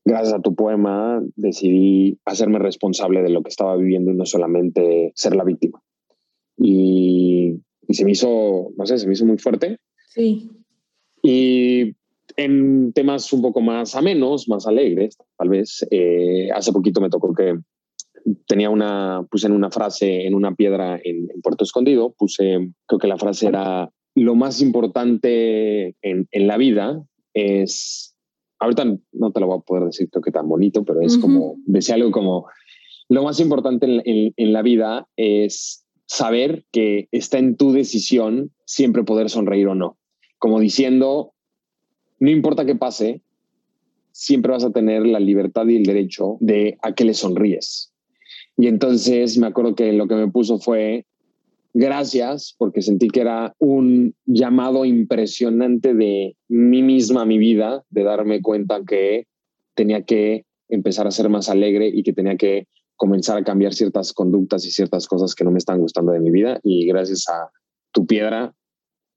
gracias a tu poema decidí hacerme responsable de lo que estaba viviendo y no solamente ser la víctima. Y, y se me hizo, no sé, se me hizo muy fuerte.
Sí.
Y en temas un poco más amenos, más alegres, tal vez, eh, hace poquito me tocó que tenía una, puse en una frase en una piedra en, en, Puerto Escondido, puse, creo que la frase era, lo más importante en, en la vida es, ahorita no te lo voy a poder decir creo que tan bonito, pero es uh -huh. como, decía algo como, lo más importante en, en, en, la vida es saber que está en tu decisión siempre poder sonreír o no. Como diciendo, no importa qué pase, siempre vas a tener la libertad y el derecho de a que le sonríes. Y entonces me acuerdo que lo que me puso fue, gracias porque sentí que era un llamado impresionante de mí misma mi vida, de darme cuenta que tenía que empezar a ser más alegre y que tenía que comenzar a cambiar ciertas conductas y ciertas cosas que no me están gustando de mi vida. Y gracias a tu piedra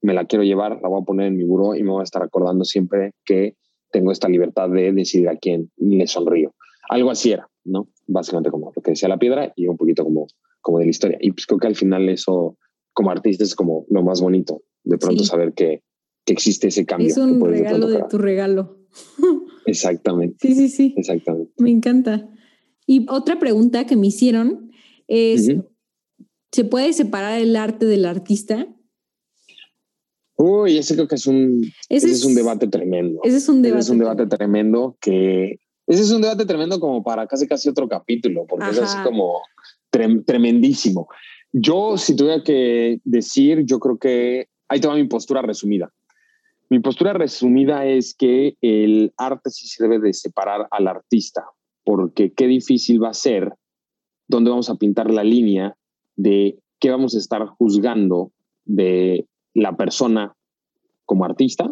me la quiero llevar, la voy a poner en mi buró y me voy a estar acordando siempre que tengo esta libertad de decidir a quién le sonrío. Algo así era, ¿no? Básicamente como lo que decía la piedra y un poquito como como de la historia. Y pues creo que al final eso, como artista, es como lo más bonito, de pronto sí. saber que, que, existe ese cambio.
Es un regalo de, de tu regalo.
Exactamente.
Sí, sí, sí.
Exactamente.
Me encanta. Y otra pregunta que me hicieron es, uh -huh. ¿se puede separar el arte del artista?
Uy, ese creo que es un, ese, ese es, es, un debate tremendo.
Ese es un debate.
Ese es un debate tremendo que, ese es un debate tremendo como para casi casi otro capítulo, porque Ajá. es así como tremendísimo. Yo, si tuviera que decir, yo creo que ahí te va mi postura resumida. Mi postura resumida es que el arte sí se debe de separar al artista, porque qué difícil va a ser dónde vamos a pintar la línea de qué vamos a estar juzgando de la persona como artista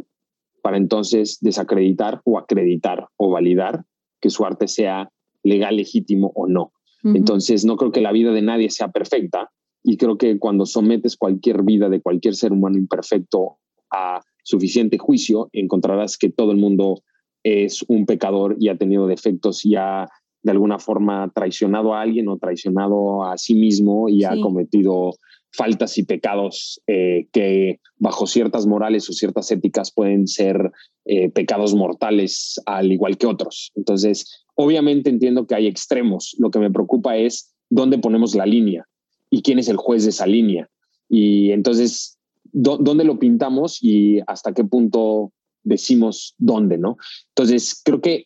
para entonces desacreditar o acreditar o validar que su arte sea legal, legítimo o no. Entonces, no creo que la vida de nadie sea perfecta y creo que cuando sometes cualquier vida de cualquier ser humano imperfecto a suficiente juicio, encontrarás que todo el mundo es un pecador y ha tenido defectos y ha de alguna forma traicionado a alguien o traicionado a sí mismo y sí. ha cometido faltas y pecados eh, que bajo ciertas morales o ciertas éticas pueden ser eh, pecados mortales al igual que otros. Entonces, obviamente entiendo que hay extremos. Lo que me preocupa es dónde ponemos la línea y quién es el juez de esa línea. Y entonces, ¿dónde lo pintamos y hasta qué punto decimos dónde, ¿no? Entonces, creo que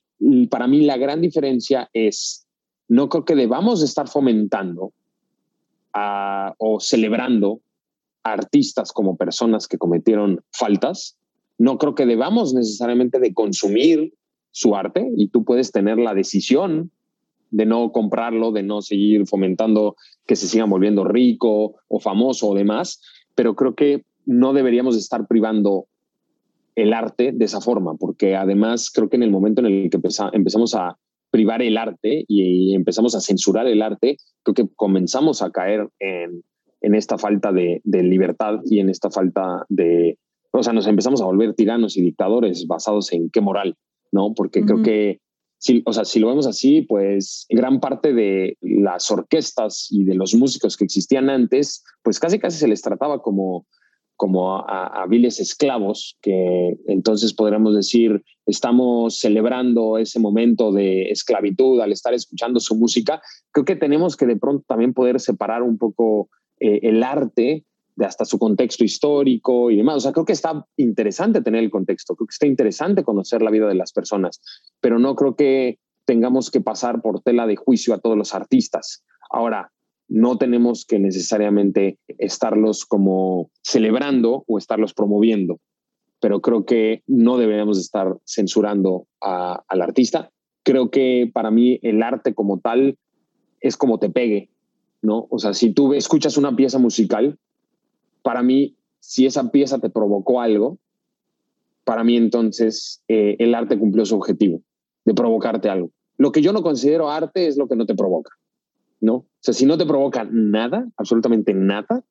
para mí la gran diferencia es, no creo que debamos estar fomentando a, o celebrando artistas como personas que cometieron faltas. No creo que debamos necesariamente de consumir su arte y tú puedes tener la decisión de no comprarlo, de no seguir fomentando que se sigan volviendo rico o famoso o demás, pero creo que no deberíamos estar privando el arte de esa forma, porque además creo que en el momento en el que empezamos a privar el arte y empezamos a censurar el arte, creo que comenzamos a caer en, esta falta de, libertad y en esta falta de, o sea, nos empezamos a volver tiranos y dictadores basados en qué moral, ¿no? Porque uh -huh. creo que, si, o sea, si lo vemos así, pues gran parte de las orquestas y de los músicos que existían antes, pues casi casi se les trataba como como a, a viles esclavos, que entonces podríamos decir, estamos celebrando ese momento de esclavitud al estar escuchando su música, creo que tenemos que de pronto también poder separar un poco eh, el arte de hasta su contexto histórico y demás. O sea, creo que está interesante tener el contexto, creo que está interesante conocer la vida de las personas, pero no creo que tengamos que pasar por tela de juicio a todos los artistas. Ahora, no tenemos que necesariamente estarlos como celebrando o estarlos promoviendo, pero creo que no deberíamos estar censurando al artista. Creo que para mí el arte como tal es como te pegue, ¿no? O sea, si tú escuchas una pieza musical, para mí, si esa pieza te provocó algo, para mí entonces eh, el arte cumplió su objetivo de provocarte algo. Lo que yo no considero arte es lo que no te provoca, ¿no? O sea, si no te provoca nada, absolutamente nada,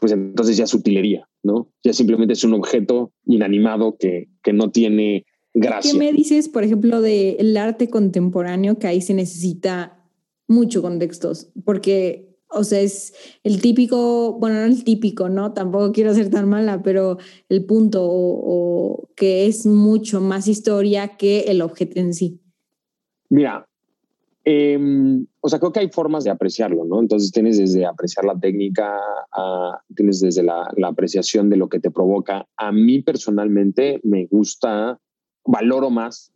pues entonces ya es utilería, ¿no? Ya simplemente es un objeto inanimado que, que no tiene gracia.
¿Qué me dices, por ejemplo, del arte contemporáneo que ahí se necesita mucho contextos? Porque o sea, es el típico, bueno, no el típico, ¿no? Tampoco quiero ser tan mala, pero el punto o, que es mucho más historia que el objeto en sí.
Mira, em, o sea, creo que hay formas de apreciarlo, ¿no? Entonces tienes desde apreciar la técnica, tienes desde la, la, apreciación de lo que te provoca. A mí personalmente me gusta, valoro más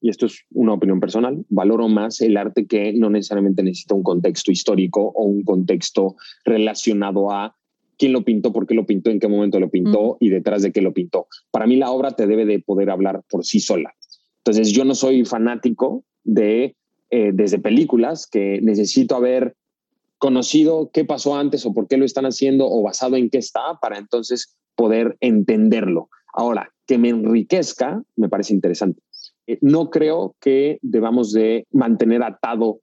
y esto es una opinión personal, valoro más el arte que no necesariamente necesita un contexto histórico o un contexto relacionado a quién lo pintó, por qué lo pintó, en qué momento lo pintó y detrás de qué lo pintó. Para mí la obra te debe de poder hablar por sí sola. Entonces yo no soy fanático de eh, desde películas que necesito haber conocido qué pasó antes o por qué lo están haciendo o basado en qué está para entonces poder entenderlo. Ahora, que me enriquezca me parece interesante. Eh, no creo que debamos de mantener atado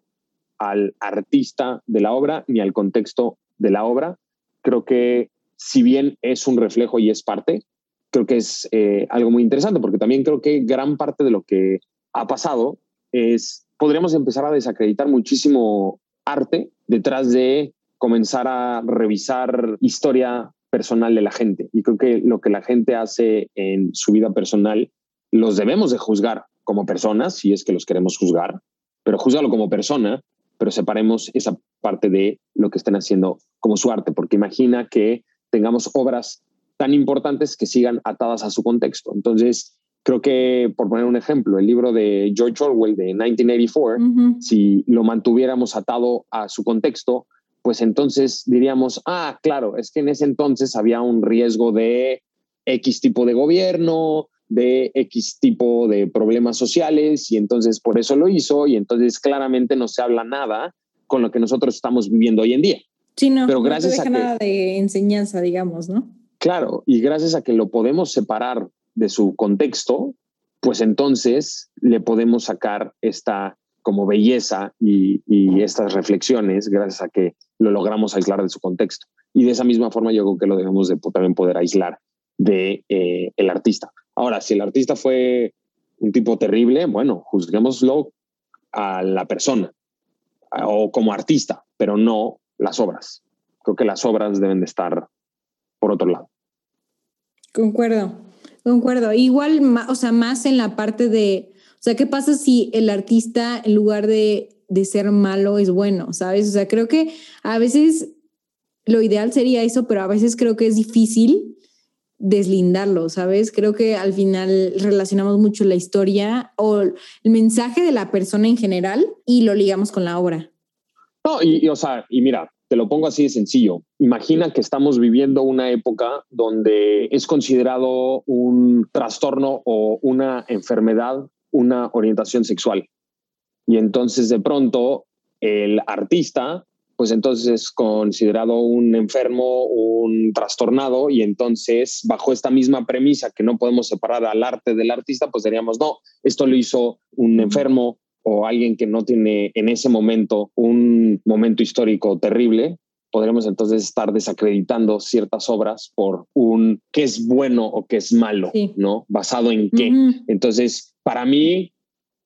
al artista de la obra ni al contexto de la obra. Creo que si bien es un reflejo y es parte, creo que es eh, algo muy interesante porque también creo que gran parte de lo que ha pasado es, podríamos empezar a desacreditar muchísimo arte detrás de comenzar a revisar historia personal de la gente. Y creo que lo que la gente hace en su vida personal los debemos de juzgar como personas, si es que los queremos juzgar, pero juzgalo como persona, pero separemos esa parte de lo que estén haciendo como su arte, porque imagina que tengamos obras tan importantes que sigan atadas a su contexto. Entonces, creo que, por poner un ejemplo, el libro de George Orwell de 1984, si lo mantuviéramos atado a su contexto, pues entonces diríamos, ah, claro, es que en ese entonces había un riesgo de X tipo de gobierno, de X tipo de problemas sociales y entonces por eso lo hizo y entonces claramente no se habla nada con lo que nosotros estamos viviendo hoy en día.
Sí, no, pero gracias a nada de enseñanza, digamos, ¿no?
Claro, y gracias a que lo podemos separar de su contexto, pues entonces le podemos sacar esta como belleza y, y, estas reflexiones gracias a que lo logramos aislar de su contexto. Y de esa misma forma yo creo que lo debemos de también poder aislar de eh, el artista. Ahora, si el artista fue un tipo terrible, bueno, juzguémoslo a la persona o como artista, pero no las obras. Creo que las obras deben de estar por otro lado.
Concuerdo, concuerdo. Igual, o sea, más en la parte de, o sea, ¿qué pasa si el artista en lugar de, de ser malo es bueno? ¿Sabes? O sea, creo que a veces lo ideal sería eso, pero a veces creo que es difícil deslindarlo, ¿sabes? Creo que al final relacionamos mucho la historia o el mensaje de la persona en general y lo ligamos con la obra.
No, y, o sea, y mira, te lo pongo así de sencillo. Imagina que estamos viviendo una época donde es considerado un trastorno o una enfermedad una orientación sexual. Y entonces de pronto el artista pues entonces es considerado un enfermo, un trastornado, y entonces bajo esta misma premisa que no podemos separar al arte del artista, pues diríamos, no, esto lo hizo un enfermo o alguien que no tiene en ese momento un momento histórico terrible, podremos entonces estar desacreditando ciertas obras por un qué es bueno o qué es malo, ¿no? Basado en qué. Entonces, para mí,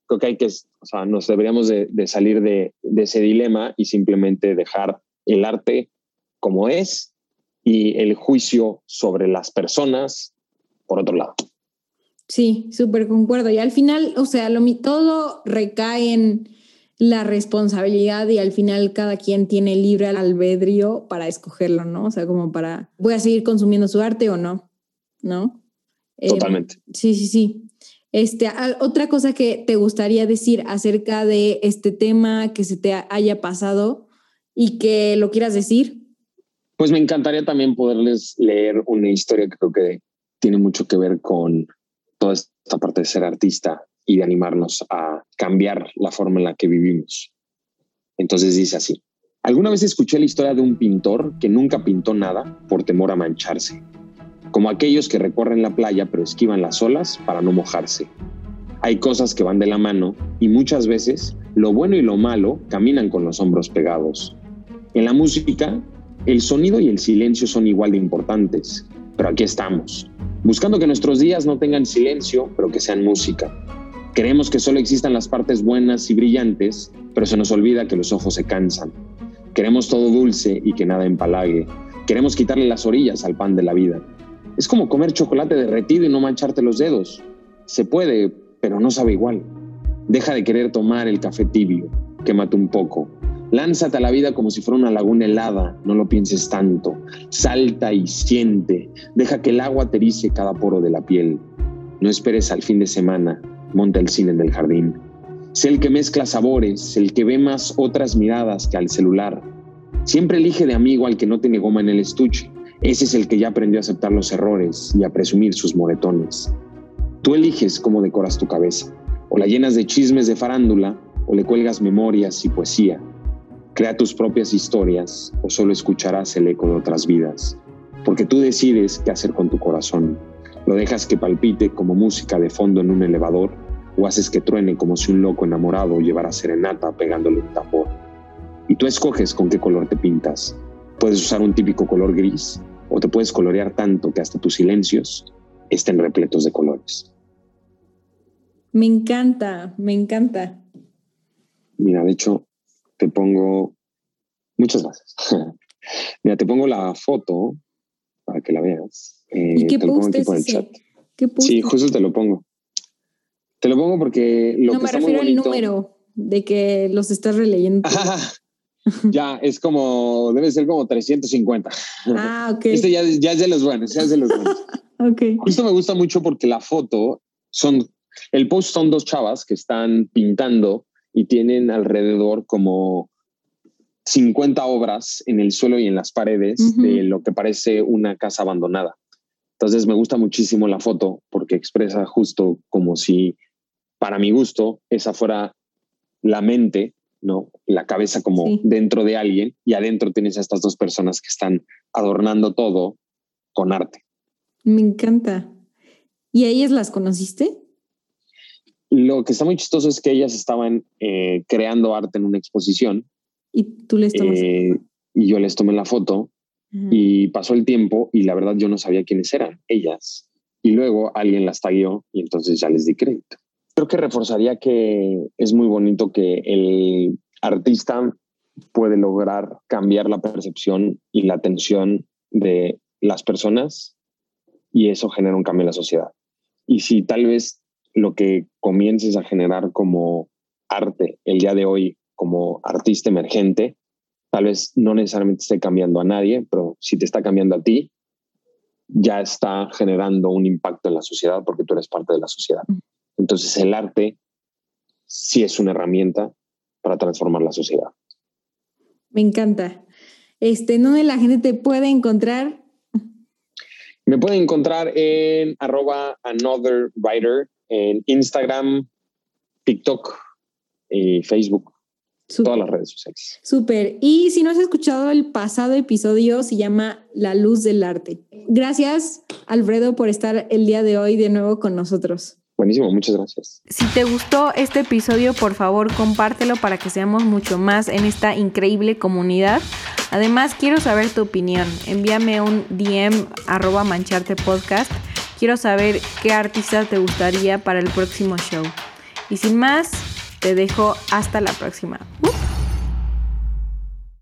creo que hay que, o sea, nos deberíamos de, salir de, ese dilema y simplemente dejar el arte como es y el juicio sobre las personas por otro lado.
Sí, súper concuerdo. Y al final, o sea, lo, todo recae en la responsabilidad y al final cada quien tiene libre albedrío para escogerlo, ¿no? O sea, como para, voy a seguir consumiendo su arte o no, ¿no?
Eh, Totalmente.
sí, sí, sí. Este, otra cosa que te gustaría decir acerca de este tema que se te haya pasado y que lo quieras decir.
Pues me encantaría también poderles leer una historia que creo que tiene mucho que ver con toda esta parte de ser artista y de animarnos a cambiar la forma en la que vivimos. Entonces dice así, alguna vez escuché la historia de un pintor que nunca pintó nada por temor a mancharse como aquellos que recorren la playa pero esquivan las olas para no mojarse. Hay cosas que van de la mano y muchas veces lo bueno y lo malo caminan con los hombros pegados. En la música, el sonido y el silencio son igual de importantes, pero aquí estamos, buscando que nuestros días no tengan silencio, pero que sean música. Queremos que solo existan las partes buenas y brillantes, pero se nos olvida que los ojos se cansan. Queremos todo dulce y que nada empalague. Queremos quitarle las orillas al pan de la vida. Es como comer chocolate derretido y no mancharte los dedos. Se puede, pero no sabe igual. Deja de querer tomar el café tibio, quémate un poco. Lánzate a la vida como si fuera una laguna helada, no lo pienses tanto. Salta y siente, deja que el agua aterice cada poro de la piel. No esperes al fin de semana, monta el cine del jardín. Sé el que mezcla sabores, el que ve más otras miradas que al celular. Siempre elige de amigo al que no tiene goma en el estuche. Ese es el que ya aprendió a aceptar los errores y a presumir sus moretones. Tú eliges cómo decoras tu cabeza, o la llenas de chismes de farándula, o le cuelgas memorias y poesía. Crea tus propias historias, o solo escucharás el eco de otras vidas, porque tú decides qué hacer con tu corazón. Lo dejas que palpite como música de fondo en un elevador, o haces que truene como si un loco enamorado llevara serenata pegándole un tambor. Y tú escoges con qué color te pintas. Puedes usar un típico color gris, o te puedes colorear tanto que hasta tus silencios estén repletos de colores.
Me encanta, me encanta.
Mira, de hecho, te pongo... Muchas gracias. Mira, te pongo la foto para que la veas.
¿Y qué post es
Sí, justo te lo pongo. Te lo pongo porque lo
no,
me
refiero al número de que los estás releyendo.
ya es como, debe ser como 350.
Ah, ok.
Este ya, ya es de los buenos, ya es de los buenos.
ok.
Justo me gusta mucho porque la foto son, el post son dos chavas que están pintando y tienen alrededor como 50 obras en el suelo y en las paredes de lo que parece una casa abandonada. Entonces me gusta muchísimo la foto porque expresa justo como si, para mi gusto, esa fuera la mente ¿no? La cabeza como dentro de alguien y adentro tienes a estas dos personas que están adornando todo con arte.
Me encanta. ¿Y a ellas las conociste?
Lo que está muy chistoso es que ellas estaban eh, creando arte en una exposición.
¿Y tú les tomas?
Eh, y yo les tomé la foto y pasó el tiempo y la verdad yo no sabía quiénes eran ellas. Y luego alguien las tagueó y entonces ya les di crédito. Creo que reforzaría que es muy bonito que el artista puede lograr cambiar la percepción y la atención de las personas y eso genera un cambio en la sociedad. Y si tal vez lo que comiences a generar como arte el día de hoy, como artista emergente, tal vez no necesariamente esté cambiando a nadie, pero si te está cambiando a ti, ya está generando un impacto en la sociedad porque tú eres parte de la sociedad. Entonces el arte sí es una herramienta para transformar la sociedad.
Me encanta. Este, ¿Dónde la gente te puede encontrar?
Me pueden encontrar en arroba another writer en Instagram, TikTok y Facebook. Todas las redes sociales.
Súper. Y si no has escuchado el pasado episodio, se llama La luz del arte. Gracias, Alfredo, por estar el día de hoy de nuevo con nosotros.
Buenísimo, muchas gracias.
Si te gustó este episodio, por favor compártelo para que seamos mucho más en esta increíble comunidad. Además, quiero saber tu opinión. Envíame un DM arroba mancharte podcast. Quiero saber qué artista te gustaría para el próximo show. Y sin más, te dejo hasta la próxima.